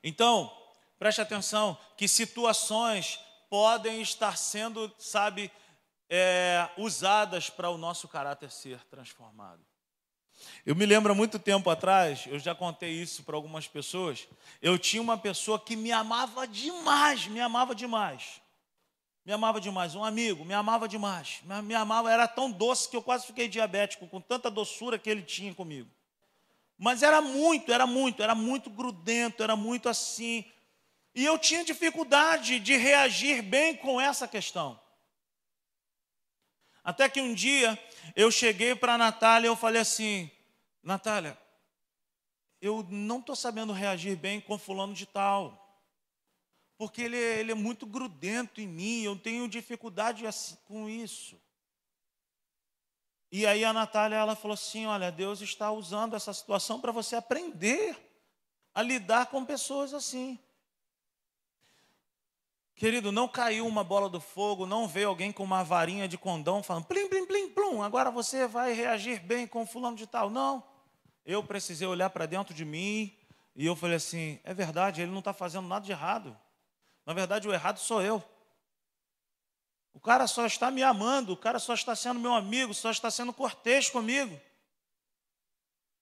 Então, preste atenção que situações podem estar sendo, sabe, é, usadas para o nosso caráter ser transformado. Eu me lembro muito tempo atrás, eu já contei isso para algumas pessoas. Eu tinha uma pessoa que me amava demais, me amava demais. Me amava demais, um amigo, me amava demais. Me amava, era tão doce que eu quase fiquei diabético, com tanta doçura que ele tinha comigo. Mas era muito, era muito, era muito grudento, era muito assim. E eu tinha dificuldade de reagir bem com essa questão. Até que um dia eu cheguei para a Natália e eu falei assim: Natália, eu não estou sabendo reagir bem com fulano de tal. Porque ele, é, ele é muito grudento em mim, eu tenho dificuldade com isso. E aí a Natália ela falou assim: olha, Deus está usando essa situação para você aprender a lidar com pessoas assim. Querido, não caiu uma bola do fogo, não veio alguém com uma varinha de condão falando plim, plim, plim, plum, agora você vai reagir bem com fulano de tal. Não. Eu precisei olhar para dentro de mim e eu falei assim: é verdade, ele não está fazendo nada de errado. Na verdade, o errado sou eu. O cara só está me amando, o cara só está sendo meu amigo, só está sendo cortês comigo.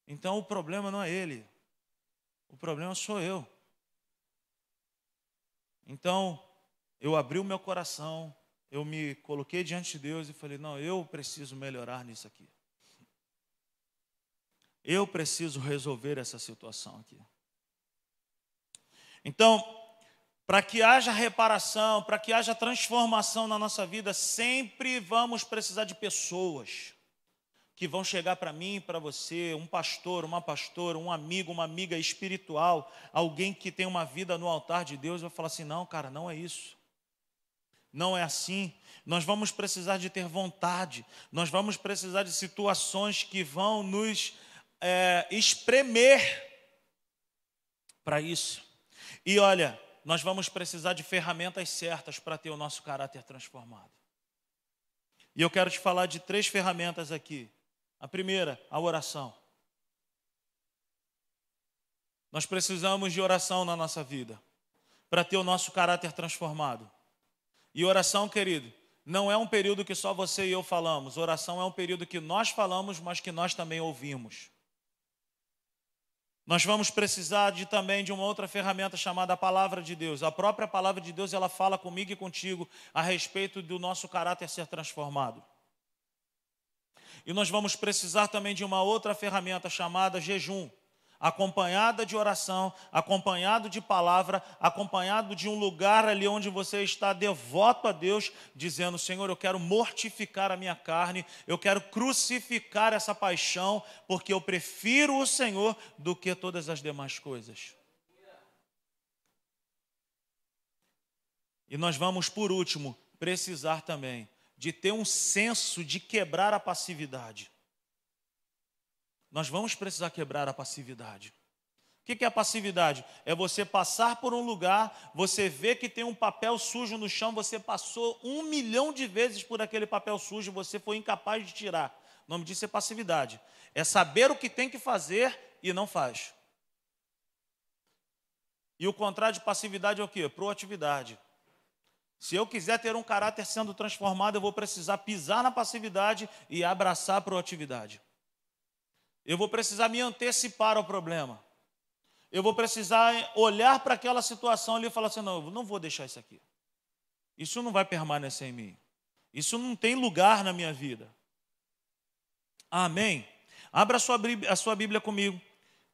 Então o problema não é ele, o problema sou eu. Então, eu abri o meu coração, eu me coloquei diante de Deus e falei: não, eu preciso melhorar nisso aqui. Eu preciso resolver essa situação aqui. Então, para que haja reparação, para que haja transformação na nossa vida, sempre vamos precisar de pessoas que vão chegar para mim, para você, um pastor, uma pastora, um amigo, uma amiga espiritual, alguém que tem uma vida no altar de Deus, vai falar assim: não, cara, não é isso. Não é assim. Nós vamos precisar de ter vontade, nós vamos precisar de situações que vão nos é, espremer para isso. E olha, nós vamos precisar de ferramentas certas para ter o nosso caráter transformado. E eu quero te falar de três ferramentas aqui. A primeira, a oração. Nós precisamos de oração na nossa vida para ter o nosso caráter transformado. E oração, querido, não é um período que só você e eu falamos. Oração é um período que nós falamos, mas que nós também ouvimos. Nós vamos precisar de também de uma outra ferramenta chamada a palavra de Deus. A própria palavra de Deus, ela fala comigo e contigo a respeito do nosso caráter ser transformado. E nós vamos precisar também de uma outra ferramenta chamada jejum acompanhada de oração, acompanhado de palavra, acompanhado de um lugar ali onde você está devoto a Deus, dizendo: Senhor, eu quero mortificar a minha carne, eu quero crucificar essa paixão, porque eu prefiro o Senhor do que todas as demais coisas. E nós vamos, por último, precisar também de ter um senso de quebrar a passividade. Nós vamos precisar quebrar a passividade. O que é a passividade? É você passar por um lugar, você vê que tem um papel sujo no chão, você passou um milhão de vezes por aquele papel sujo, você foi incapaz de tirar. O nome disso é passividade. É saber o que tem que fazer e não faz. E o contrário de passividade é o quê? Proatividade. Se eu quiser ter um caráter sendo transformado, eu vou precisar pisar na passividade e abraçar a proatividade. Eu vou precisar me antecipar ao problema. Eu vou precisar olhar para aquela situação ali e falar assim: não, eu não vou deixar isso aqui. Isso não vai permanecer em mim. Isso não tem lugar na minha vida. Amém? Abra a sua, a sua Bíblia comigo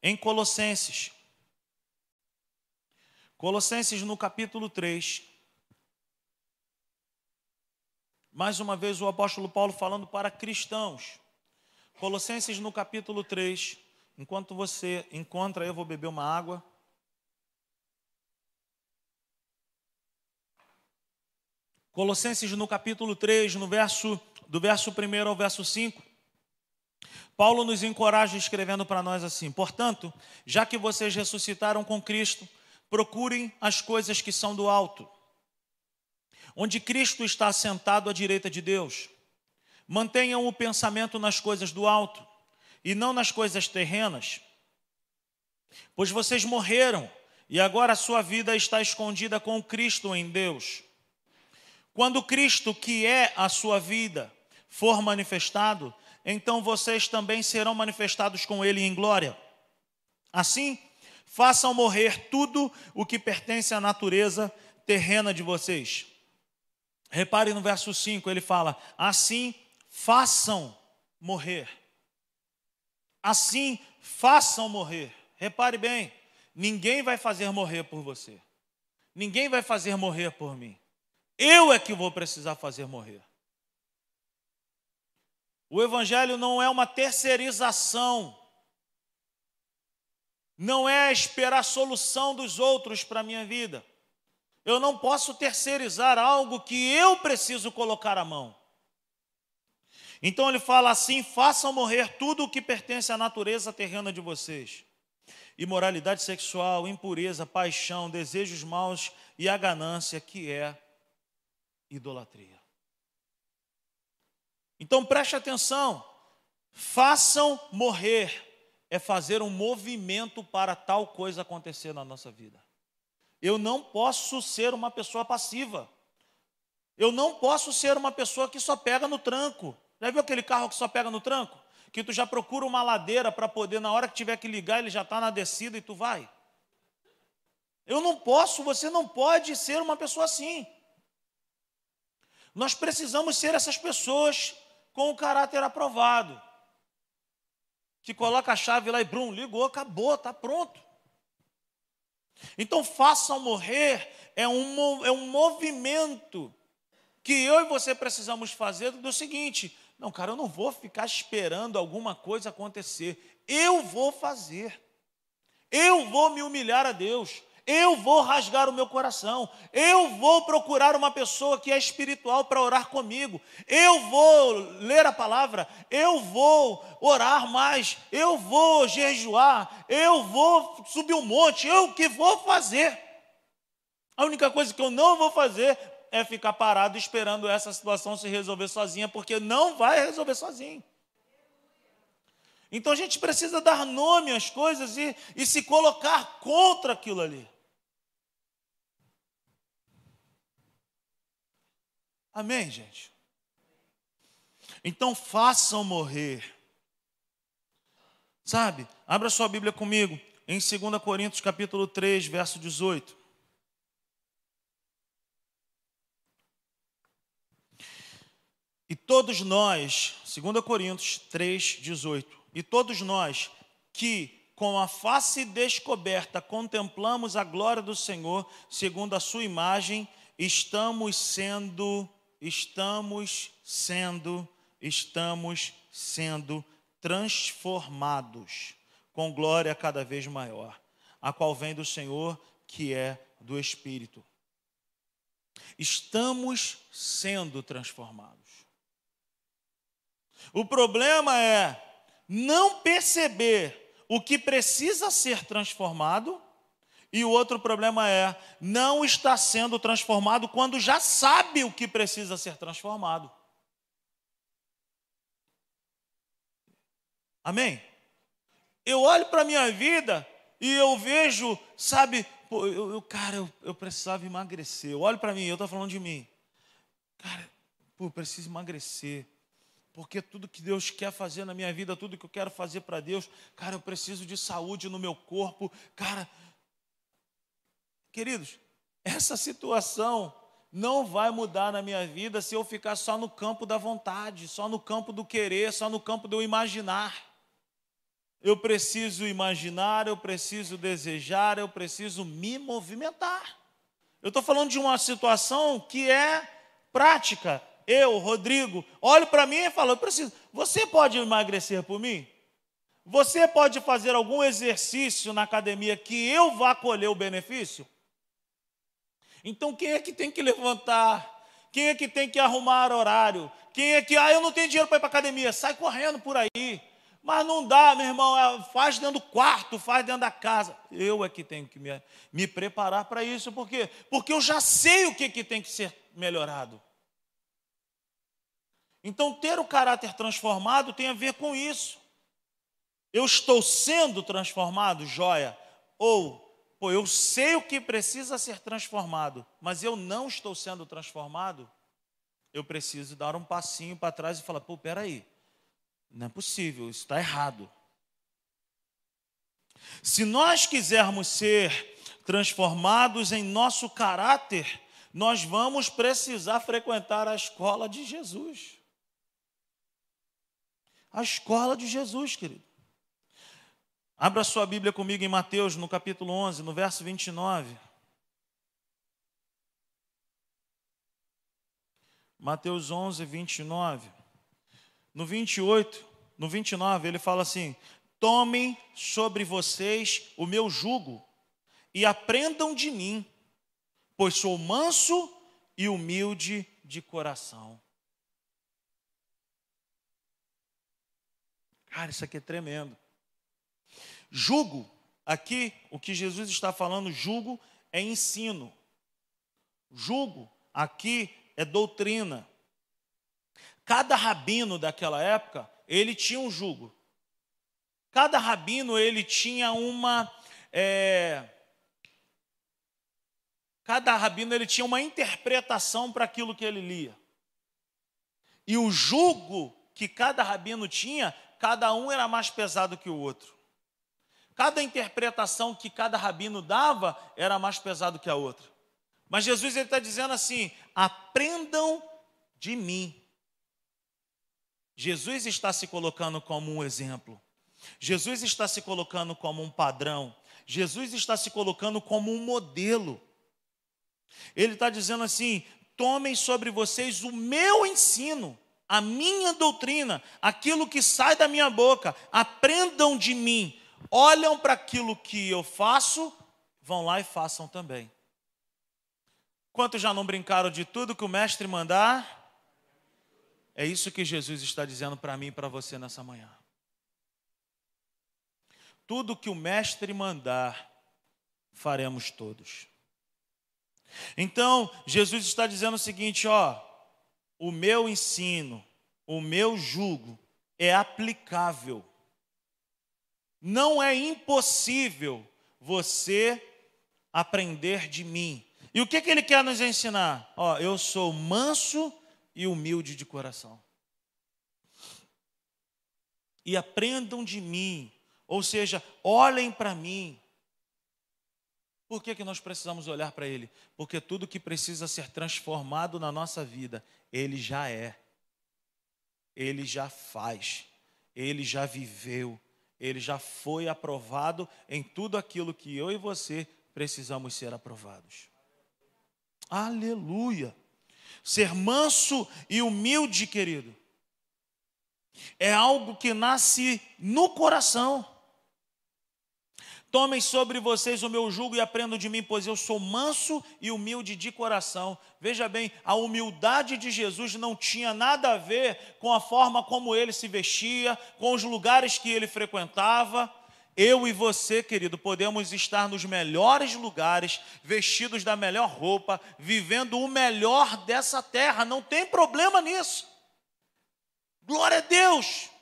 em Colossenses. Colossenses no capítulo 3. Mais uma vez o apóstolo Paulo falando para cristãos. Colossenses no capítulo 3. Enquanto você encontra, eu vou beber uma água. Colossenses no capítulo 3, no verso, do verso 1 ao verso 5. Paulo nos encoraja escrevendo para nós assim: Portanto, já que vocês ressuscitaram com Cristo, procurem as coisas que são do alto, onde Cristo está sentado à direita de Deus. Mantenham o pensamento nas coisas do alto e não nas coisas terrenas, pois vocês morreram e agora a sua vida está escondida com Cristo em Deus. Quando Cristo, que é a sua vida, for manifestado, então vocês também serão manifestados com Ele em glória. Assim, façam morrer tudo o que pertence à natureza terrena de vocês. Repare no verso 5, ele fala: Assim façam morrer. Assim façam morrer. Repare bem, ninguém vai fazer morrer por você. Ninguém vai fazer morrer por mim. Eu é que vou precisar fazer morrer. O Evangelho não é uma terceirização, não é esperar a solução dos outros para a minha vida. Eu não posso terceirizar algo que eu preciso colocar a mão. Então ele fala assim: façam morrer tudo o que pertence à natureza terrena de vocês: imoralidade sexual, impureza, paixão, desejos maus e a ganância, que é idolatria. Então preste atenção, façam morrer é fazer um movimento para tal coisa acontecer na nossa vida. Eu não posso ser uma pessoa passiva. Eu não posso ser uma pessoa que só pega no tranco. Já viu aquele carro que só pega no tranco? Que tu já procura uma ladeira para poder, na hora que tiver que ligar, ele já está na descida e tu vai. Eu não posso, você não pode ser uma pessoa assim. Nós precisamos ser essas pessoas com o caráter aprovado. Que coloca a chave lá e brum, ligou, acabou, está pronto. Então, façam morrer é um, é um movimento que eu e você precisamos fazer do seguinte: não, cara, eu não vou ficar esperando alguma coisa acontecer, eu vou fazer, eu vou me humilhar a Deus, eu vou rasgar o meu coração, eu vou procurar uma pessoa que é espiritual para orar comigo, eu vou ler a palavra, eu vou orar mais, eu vou jejuar, eu vou subir um monte, eu que vou fazer. A única coisa que eu não vou fazer é ficar parado esperando essa situação se resolver sozinha, porque não vai resolver sozinho. Então a gente precisa dar nome às coisas e, e se colocar contra aquilo ali. Amém, gente? Então façam morrer. Sabe? Abra sua Bíblia comigo em 2 Coríntios capítulo 3, verso 18. E todos nós, 2 Coríntios 3, 18, e todos nós que com a face descoberta contemplamos a glória do Senhor, segundo a sua imagem, estamos sendo estamos sendo, estamos sendo transformados com glória cada vez maior, a qual vem do Senhor, que é do Espírito. Estamos sendo transformados. O problema é não perceber o que precisa ser transformado e o outro problema é não está sendo transformado quando já sabe o que precisa ser transformado. Amém? Eu olho para a minha vida e eu vejo, sabe, pô, eu, eu, cara, eu, eu precisava emagrecer. Eu olho para mim, eu estou falando de mim. Cara, pô, eu preciso emagrecer. Porque tudo que Deus quer fazer na minha vida, tudo que eu quero fazer para Deus, cara, eu preciso de saúde no meu corpo. Cara, Queridos, essa situação não vai mudar na minha vida se eu ficar só no campo da vontade, só no campo do querer, só no campo do imaginar. Eu preciso imaginar, eu preciso desejar, eu preciso me movimentar. Eu estou falando de uma situação que é prática. Eu, Rodrigo, olho para mim e falo: eu preciso. Você pode emagrecer por mim? Você pode fazer algum exercício na academia que eu vá colher o benefício? Então quem é que tem que levantar? Quem é que tem que arrumar horário? Quem é que, ah, eu não tenho dinheiro para ir para academia? Sai correndo por aí. Mas não dá, meu irmão, é, faz dentro do quarto, faz dentro da casa. Eu é que tenho que me, me preparar para isso, por quê? Porque eu já sei o que, que tem que ser melhorado. Então, ter o caráter transformado tem a ver com isso. Eu estou sendo transformado, joia, ou, pô, eu sei o que precisa ser transformado, mas eu não estou sendo transformado, eu preciso dar um passinho para trás e falar, pô, peraí, não é possível, isso está errado. Se nós quisermos ser transformados em nosso caráter, nós vamos precisar frequentar a escola de Jesus. A escola de Jesus, querido. Abra sua Bíblia comigo em Mateus, no capítulo 11, no verso 29. Mateus 11, 29. No 28, no 29, ele fala assim: Tomem sobre vocês o meu jugo e aprendam de mim, pois sou manso e humilde de coração. Cara, isso aqui é tremendo. Jugo, aqui, o que Jesus está falando, jugo é ensino. Jugo, aqui, é doutrina. Cada rabino daquela época, ele tinha um jugo. Cada rabino, ele tinha uma. É, cada rabino, ele tinha uma interpretação para aquilo que ele lia. E o jugo que cada rabino tinha cada um era mais pesado que o outro. Cada interpretação que cada rabino dava era mais pesado que a outra. Mas Jesus está dizendo assim: aprendam de mim. Jesus está se colocando como um exemplo. Jesus está se colocando como um padrão. Jesus está se colocando como um modelo. Ele está dizendo assim: tomem sobre vocês o meu ensino a minha doutrina, aquilo que sai da minha boca, aprendam de mim, olham para aquilo que eu faço, vão lá e façam também. Quantos já não brincaram de tudo que o mestre mandar? É isso que Jesus está dizendo para mim e para você nessa manhã. Tudo que o mestre mandar, faremos todos. Então, Jesus está dizendo o seguinte, ó, o meu ensino, o meu jugo é aplicável. Não é impossível você aprender de mim. E o que, que ele quer nos ensinar? Ó, eu sou manso e humilde de coração. E aprendam de mim, ou seja, olhem para mim, por que, que nós precisamos olhar para Ele? Porque tudo que precisa ser transformado na nossa vida, Ele já é, Ele já faz, Ele já viveu, Ele já foi aprovado em tudo aquilo que eu e você precisamos ser aprovados. Aleluia! Ser manso e humilde, querido, é algo que nasce no coração. Tomem sobre vocês o meu jugo e aprendam de mim, pois eu sou manso e humilde de coração. Veja bem, a humildade de Jesus não tinha nada a ver com a forma como ele se vestia, com os lugares que ele frequentava. Eu e você, querido, podemos estar nos melhores lugares, vestidos da melhor roupa, vivendo o melhor dessa terra, não tem problema nisso. Glória a Deus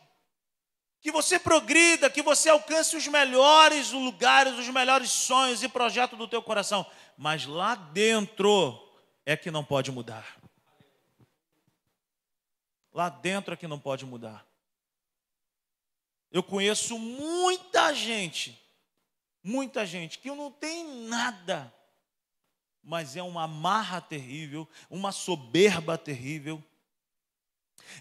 que você progrida, que você alcance os melhores lugares, os melhores sonhos e projetos do teu coração. Mas lá dentro é que não pode mudar. Lá dentro é que não pode mudar. Eu conheço muita gente, muita gente que não tem nada, mas é uma marra terrível, uma soberba terrível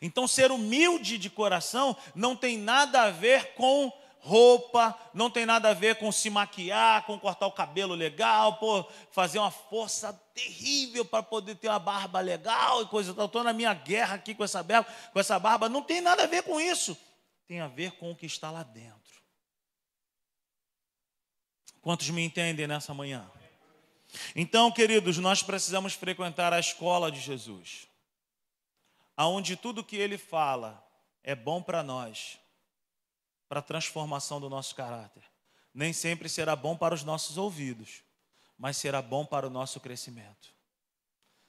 então, ser humilde de coração não tem nada a ver com roupa, não tem nada a ver com se maquiar, com cortar o cabelo legal, pô, fazer uma força terrível para poder ter uma barba legal e coisa tal. Estou na minha guerra aqui com essa barba, com essa barba. Não tem nada a ver com isso. Tem a ver com o que está lá dentro. Quantos me entendem nessa manhã? Então, queridos, nós precisamos frequentar a escola de Jesus aonde tudo que ele fala é bom para nós, para a transformação do nosso caráter. Nem sempre será bom para os nossos ouvidos, mas será bom para o nosso crescimento.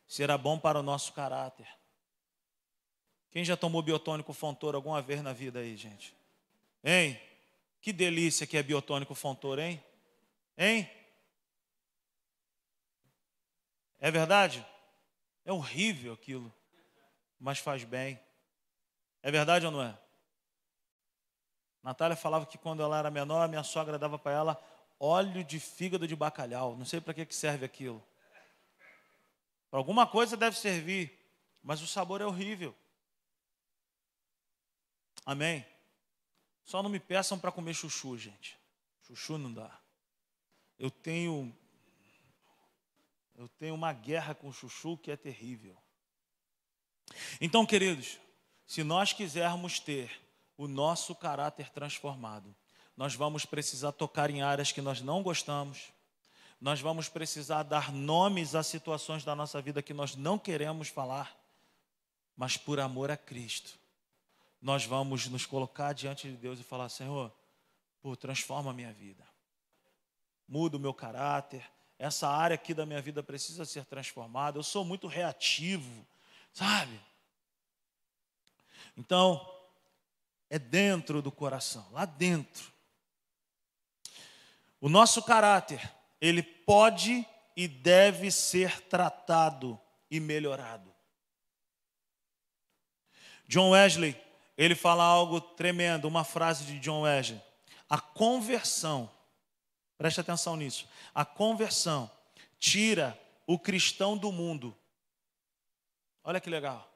será bom para o nosso caráter. Quem já tomou biotônico Fontoura alguma vez na vida aí, gente? Hein? Que delícia que é biotônico Fontoura, hein? Hein? É verdade? É horrível aquilo, mas faz bem. É verdade ou não é? Natália falava que quando ela era menor, minha sogra dava para ela óleo de fígado de bacalhau. Não sei para que serve aquilo. Para alguma coisa deve servir, mas o sabor é horrível. Amém? Só não me peçam para comer chuchu, gente. Chuchu não dá. Eu tenho eu tenho uma guerra com chuchu que é terrível. Então, queridos, se nós quisermos ter o nosso caráter transformado, nós vamos precisar tocar em áreas que nós não gostamos, nós vamos precisar dar nomes a situações da nossa vida que nós não queremos falar, mas por amor a Cristo, nós vamos nos colocar diante de Deus e falar: Senhor, pô, transforma a minha vida, muda o meu caráter, essa área aqui da minha vida precisa ser transformada, eu sou muito reativo, sabe? Então, é dentro do coração, lá dentro. O nosso caráter, ele pode e deve ser tratado e melhorado. John Wesley, ele fala algo tremendo, uma frase de John Wesley. A conversão, preste atenção nisso, a conversão tira o cristão do mundo. Olha que legal.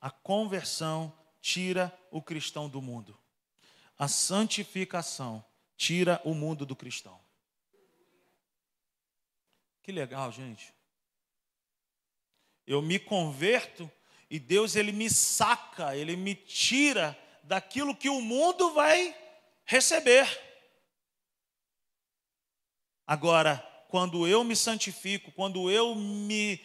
A conversão tira o cristão do mundo. A santificação tira o mundo do cristão. Que legal, gente. Eu me converto e Deus ele me saca, ele me tira daquilo que o mundo vai receber. Agora, quando eu me santifico, quando eu me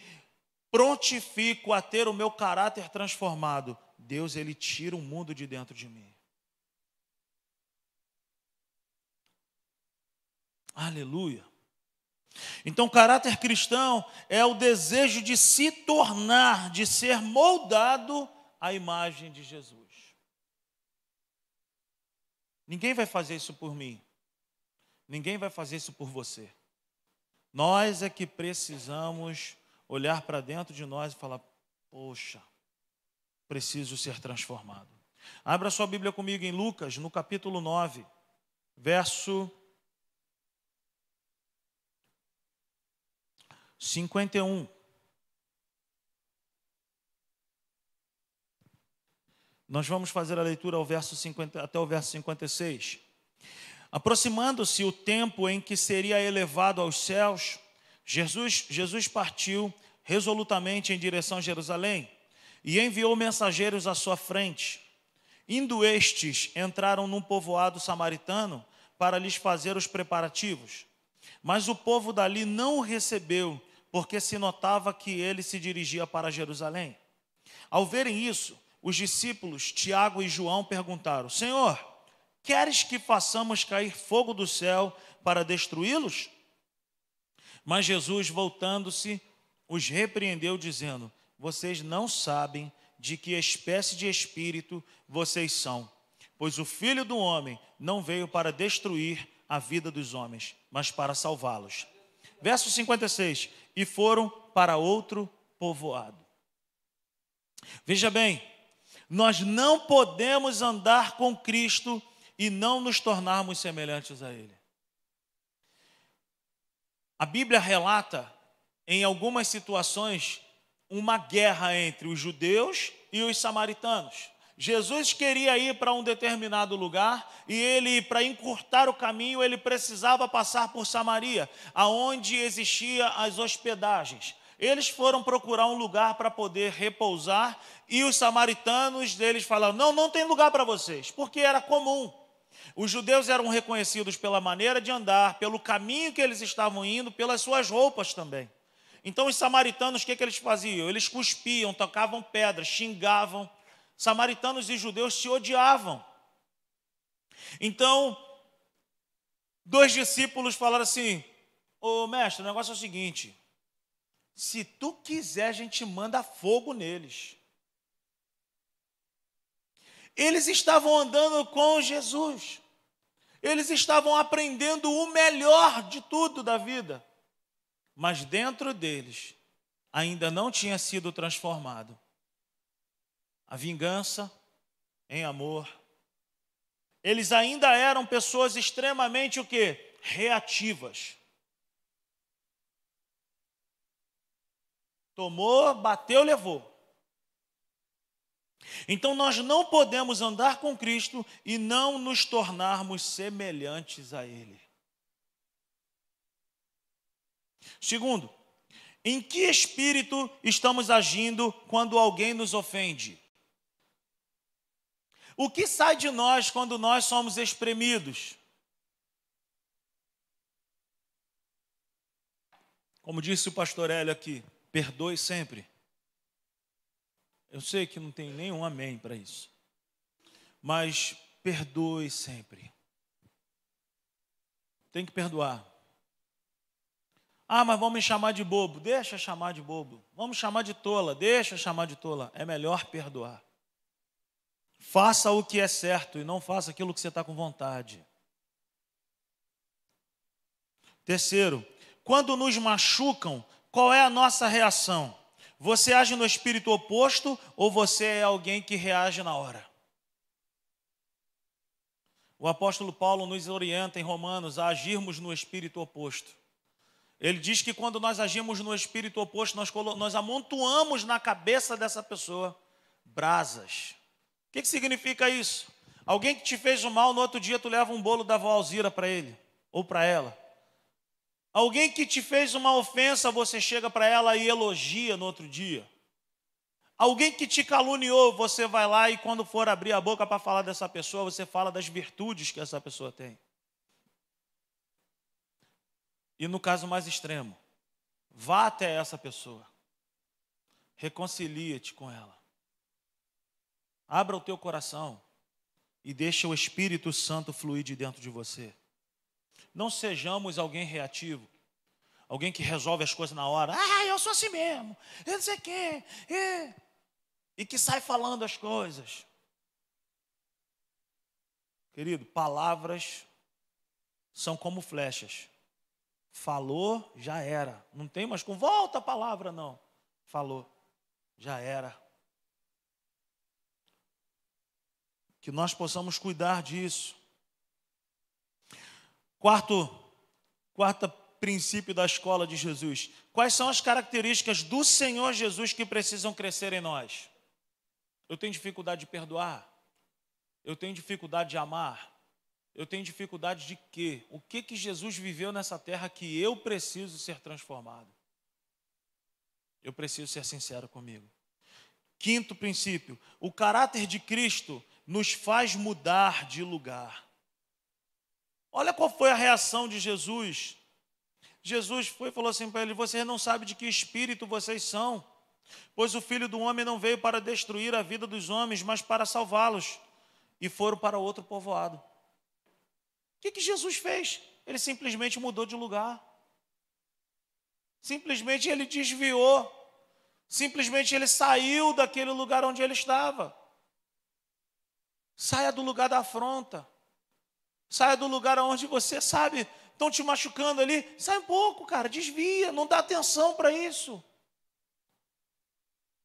prontifico a ter o meu caráter transformado, Deus ele tira o mundo de dentro de mim. Aleluia. Então, caráter cristão é o desejo de se tornar, de ser moldado à imagem de Jesus. Ninguém vai fazer isso por mim. Ninguém vai fazer isso por você. Nós é que precisamos olhar para dentro de nós e falar: Poxa, preciso ser transformado. Abra sua Bíblia comigo em Lucas, no capítulo 9, verso 51. Nós vamos fazer a leitura ao verso 50, até o verso 56. Aproximando-se o tempo em que seria elevado aos céus, Jesus, Jesus partiu resolutamente em direção a Jerusalém e enviou mensageiros à sua frente. Indo estes, entraram num povoado samaritano para lhes fazer os preparativos. Mas o povo dali não o recebeu, porque se notava que ele se dirigia para Jerusalém. Ao verem isso, os discípulos Tiago e João perguntaram: Senhor, queres que façamos cair fogo do céu para destruí-los? Mas Jesus, voltando-se, os repreendeu, dizendo: Vocês não sabem de que espécie de espírito vocês são, pois o filho do homem não veio para destruir a vida dos homens, mas para salvá-los. Verso 56: E foram para outro povoado. Veja bem, nós não podemos andar com Cristo e não nos tornarmos semelhantes a Ele. A Bíblia relata, em algumas situações, uma guerra entre os judeus e os samaritanos. Jesus queria ir para um determinado lugar e ele, para encurtar o caminho, ele precisava passar por Samaria, aonde existia as hospedagens. Eles foram procurar um lugar para poder repousar e os samaritanos deles falaram: "Não, não tem lugar para vocês", porque era comum. Os judeus eram reconhecidos pela maneira de andar, pelo caminho que eles estavam indo, pelas suas roupas também. Então os samaritanos, o que, que eles faziam? Eles cuspiam, tocavam pedras, xingavam Samaritanos e judeus se odiavam. Então, dois discípulos falaram assim: Ô mestre, o negócio é o seguinte: Se tu quiser, a gente manda fogo neles. Eles estavam andando com Jesus. Eles estavam aprendendo o melhor de tudo da vida. Mas dentro deles ainda não tinha sido transformado. A vingança em amor. Eles ainda eram pessoas extremamente o? Reativas. Tomou, bateu, levou. Então nós não podemos andar com Cristo e não nos tornarmos semelhantes a Ele. Segundo, em que espírito estamos agindo quando alguém nos ofende? O que sai de nós quando nós somos espremidos? Como disse o pastor Hélio aqui, perdoe sempre. Eu sei que não tem nenhum amém para isso. Mas perdoe sempre. Tem que perdoar. Ah, mas vamos me chamar de bobo. Deixa chamar de bobo. Vamos chamar de tola. Deixa chamar de tola. É melhor perdoar. Faça o que é certo e não faça aquilo que você está com vontade. Terceiro, quando nos machucam, qual é a nossa reação? Você age no espírito oposto ou você é alguém que reage na hora? O apóstolo Paulo nos orienta em Romanos a agirmos no espírito oposto. Ele diz que quando nós agimos no espírito oposto, nós, nós amontoamos na cabeça dessa pessoa brasas. O que, que significa isso? Alguém que te fez o mal, no outro dia tu leva um bolo da avó Alzira para ele ou para ela. Alguém que te fez uma ofensa, você chega para ela e elogia no outro dia. Alguém que te caluniou, você vai lá e quando for abrir a boca para falar dessa pessoa, você fala das virtudes que essa pessoa tem. E no caso mais extremo, vá até essa pessoa. Reconcilia-te com ela. Abra o teu coração e deixa o Espírito Santo fluir de dentro de você. Não sejamos alguém reativo. Alguém que resolve as coisas na hora. Ah, eu sou assim mesmo. Eu não sei o quê. É. E que sai falando as coisas. Querido, palavras são como flechas. Falou, já era. Não tem mais com volta a palavra, não. Falou, já era. Que nós possamos cuidar disso. Quarto, quarta princípio da escola de Jesus. Quais são as características do Senhor Jesus que precisam crescer em nós? Eu tenho dificuldade de perdoar. Eu tenho dificuldade de amar. Eu tenho dificuldade de quê? O que que Jesus viveu nessa terra que eu preciso ser transformado? Eu preciso ser sincero comigo. Quinto princípio: o caráter de Cristo nos faz mudar de lugar. Olha qual foi a reação de Jesus. Jesus foi e falou assim para ele: Vocês não sabem de que espírito vocês são, pois o filho do homem não veio para destruir a vida dos homens, mas para salvá-los. E foram para outro povoado. O que, que Jesus fez? Ele simplesmente mudou de lugar. Simplesmente ele desviou. Simplesmente ele saiu daquele lugar onde ele estava. Saia do lugar da afronta. Saia do lugar onde você sabe, estão te machucando ali. Sai um pouco, cara, desvia, não dá atenção para isso.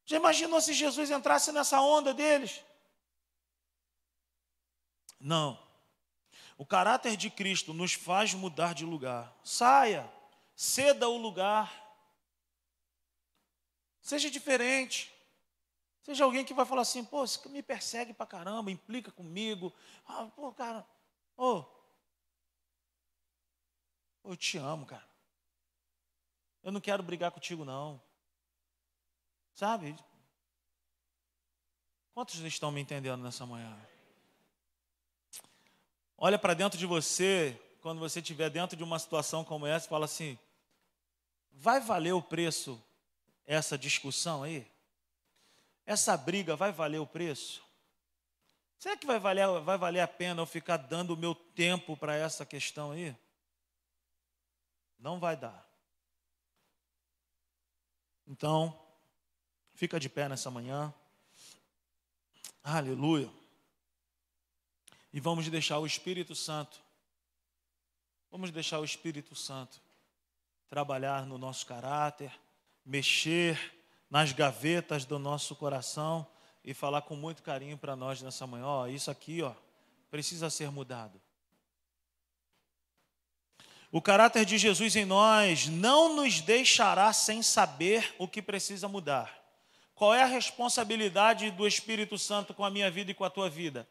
Já imaginou se Jesus entrasse nessa onda deles? Não. O caráter de Cristo nos faz mudar de lugar. Saia, ceda o lugar. Seja diferente. Seja alguém que vai falar assim, pô, você me persegue pra caramba, implica comigo. Ah, pô, cara, Ô, oh, eu te amo, cara. Eu não quero brigar contigo, não. Sabe? Quantos estão me entendendo nessa manhã? Olha para dentro de você, quando você estiver dentro de uma situação como essa, fala assim: vai valer o preço essa discussão aí? Essa briga vai valer o preço? Será que vai valer, vai valer a pena eu ficar dando o meu tempo para essa questão aí? Não vai dar. Então, fica de pé nessa manhã. Aleluia. E vamos deixar o Espírito Santo, vamos deixar o Espírito Santo trabalhar no nosso caráter, mexer nas gavetas do nosso coração e falar com muito carinho para nós nessa manhã, ó, isso aqui, ó, precisa ser mudado. O caráter de Jesus em nós não nos deixará sem saber o que precisa mudar. Qual é a responsabilidade do Espírito Santo com a minha vida e com a tua vida?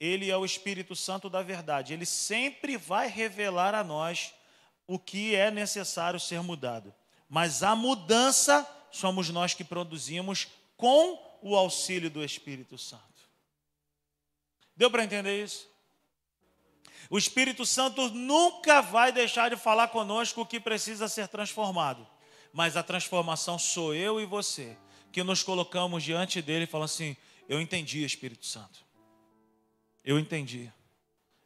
Ele é o Espírito Santo da verdade. Ele sempre vai revelar a nós o que é necessário ser mudado. Mas a mudança somos nós que produzimos com o auxílio do Espírito Santo. Deu para entender isso? O Espírito Santo nunca vai deixar de falar conosco o que precisa ser transformado. Mas a transformação sou eu e você, que nos colocamos diante dele e falamos assim: Eu entendi, Espírito Santo. Eu entendi.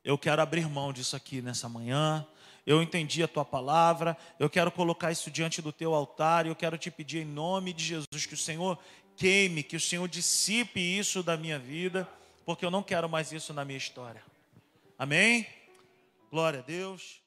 Eu quero abrir mão disso aqui nessa manhã. Eu entendi a tua palavra. Eu quero colocar isso diante do teu altar. Eu quero te pedir em nome de Jesus que o Senhor queime, que o Senhor dissipe isso da minha vida, porque eu não quero mais isso na minha história. Amém? Glória a Deus.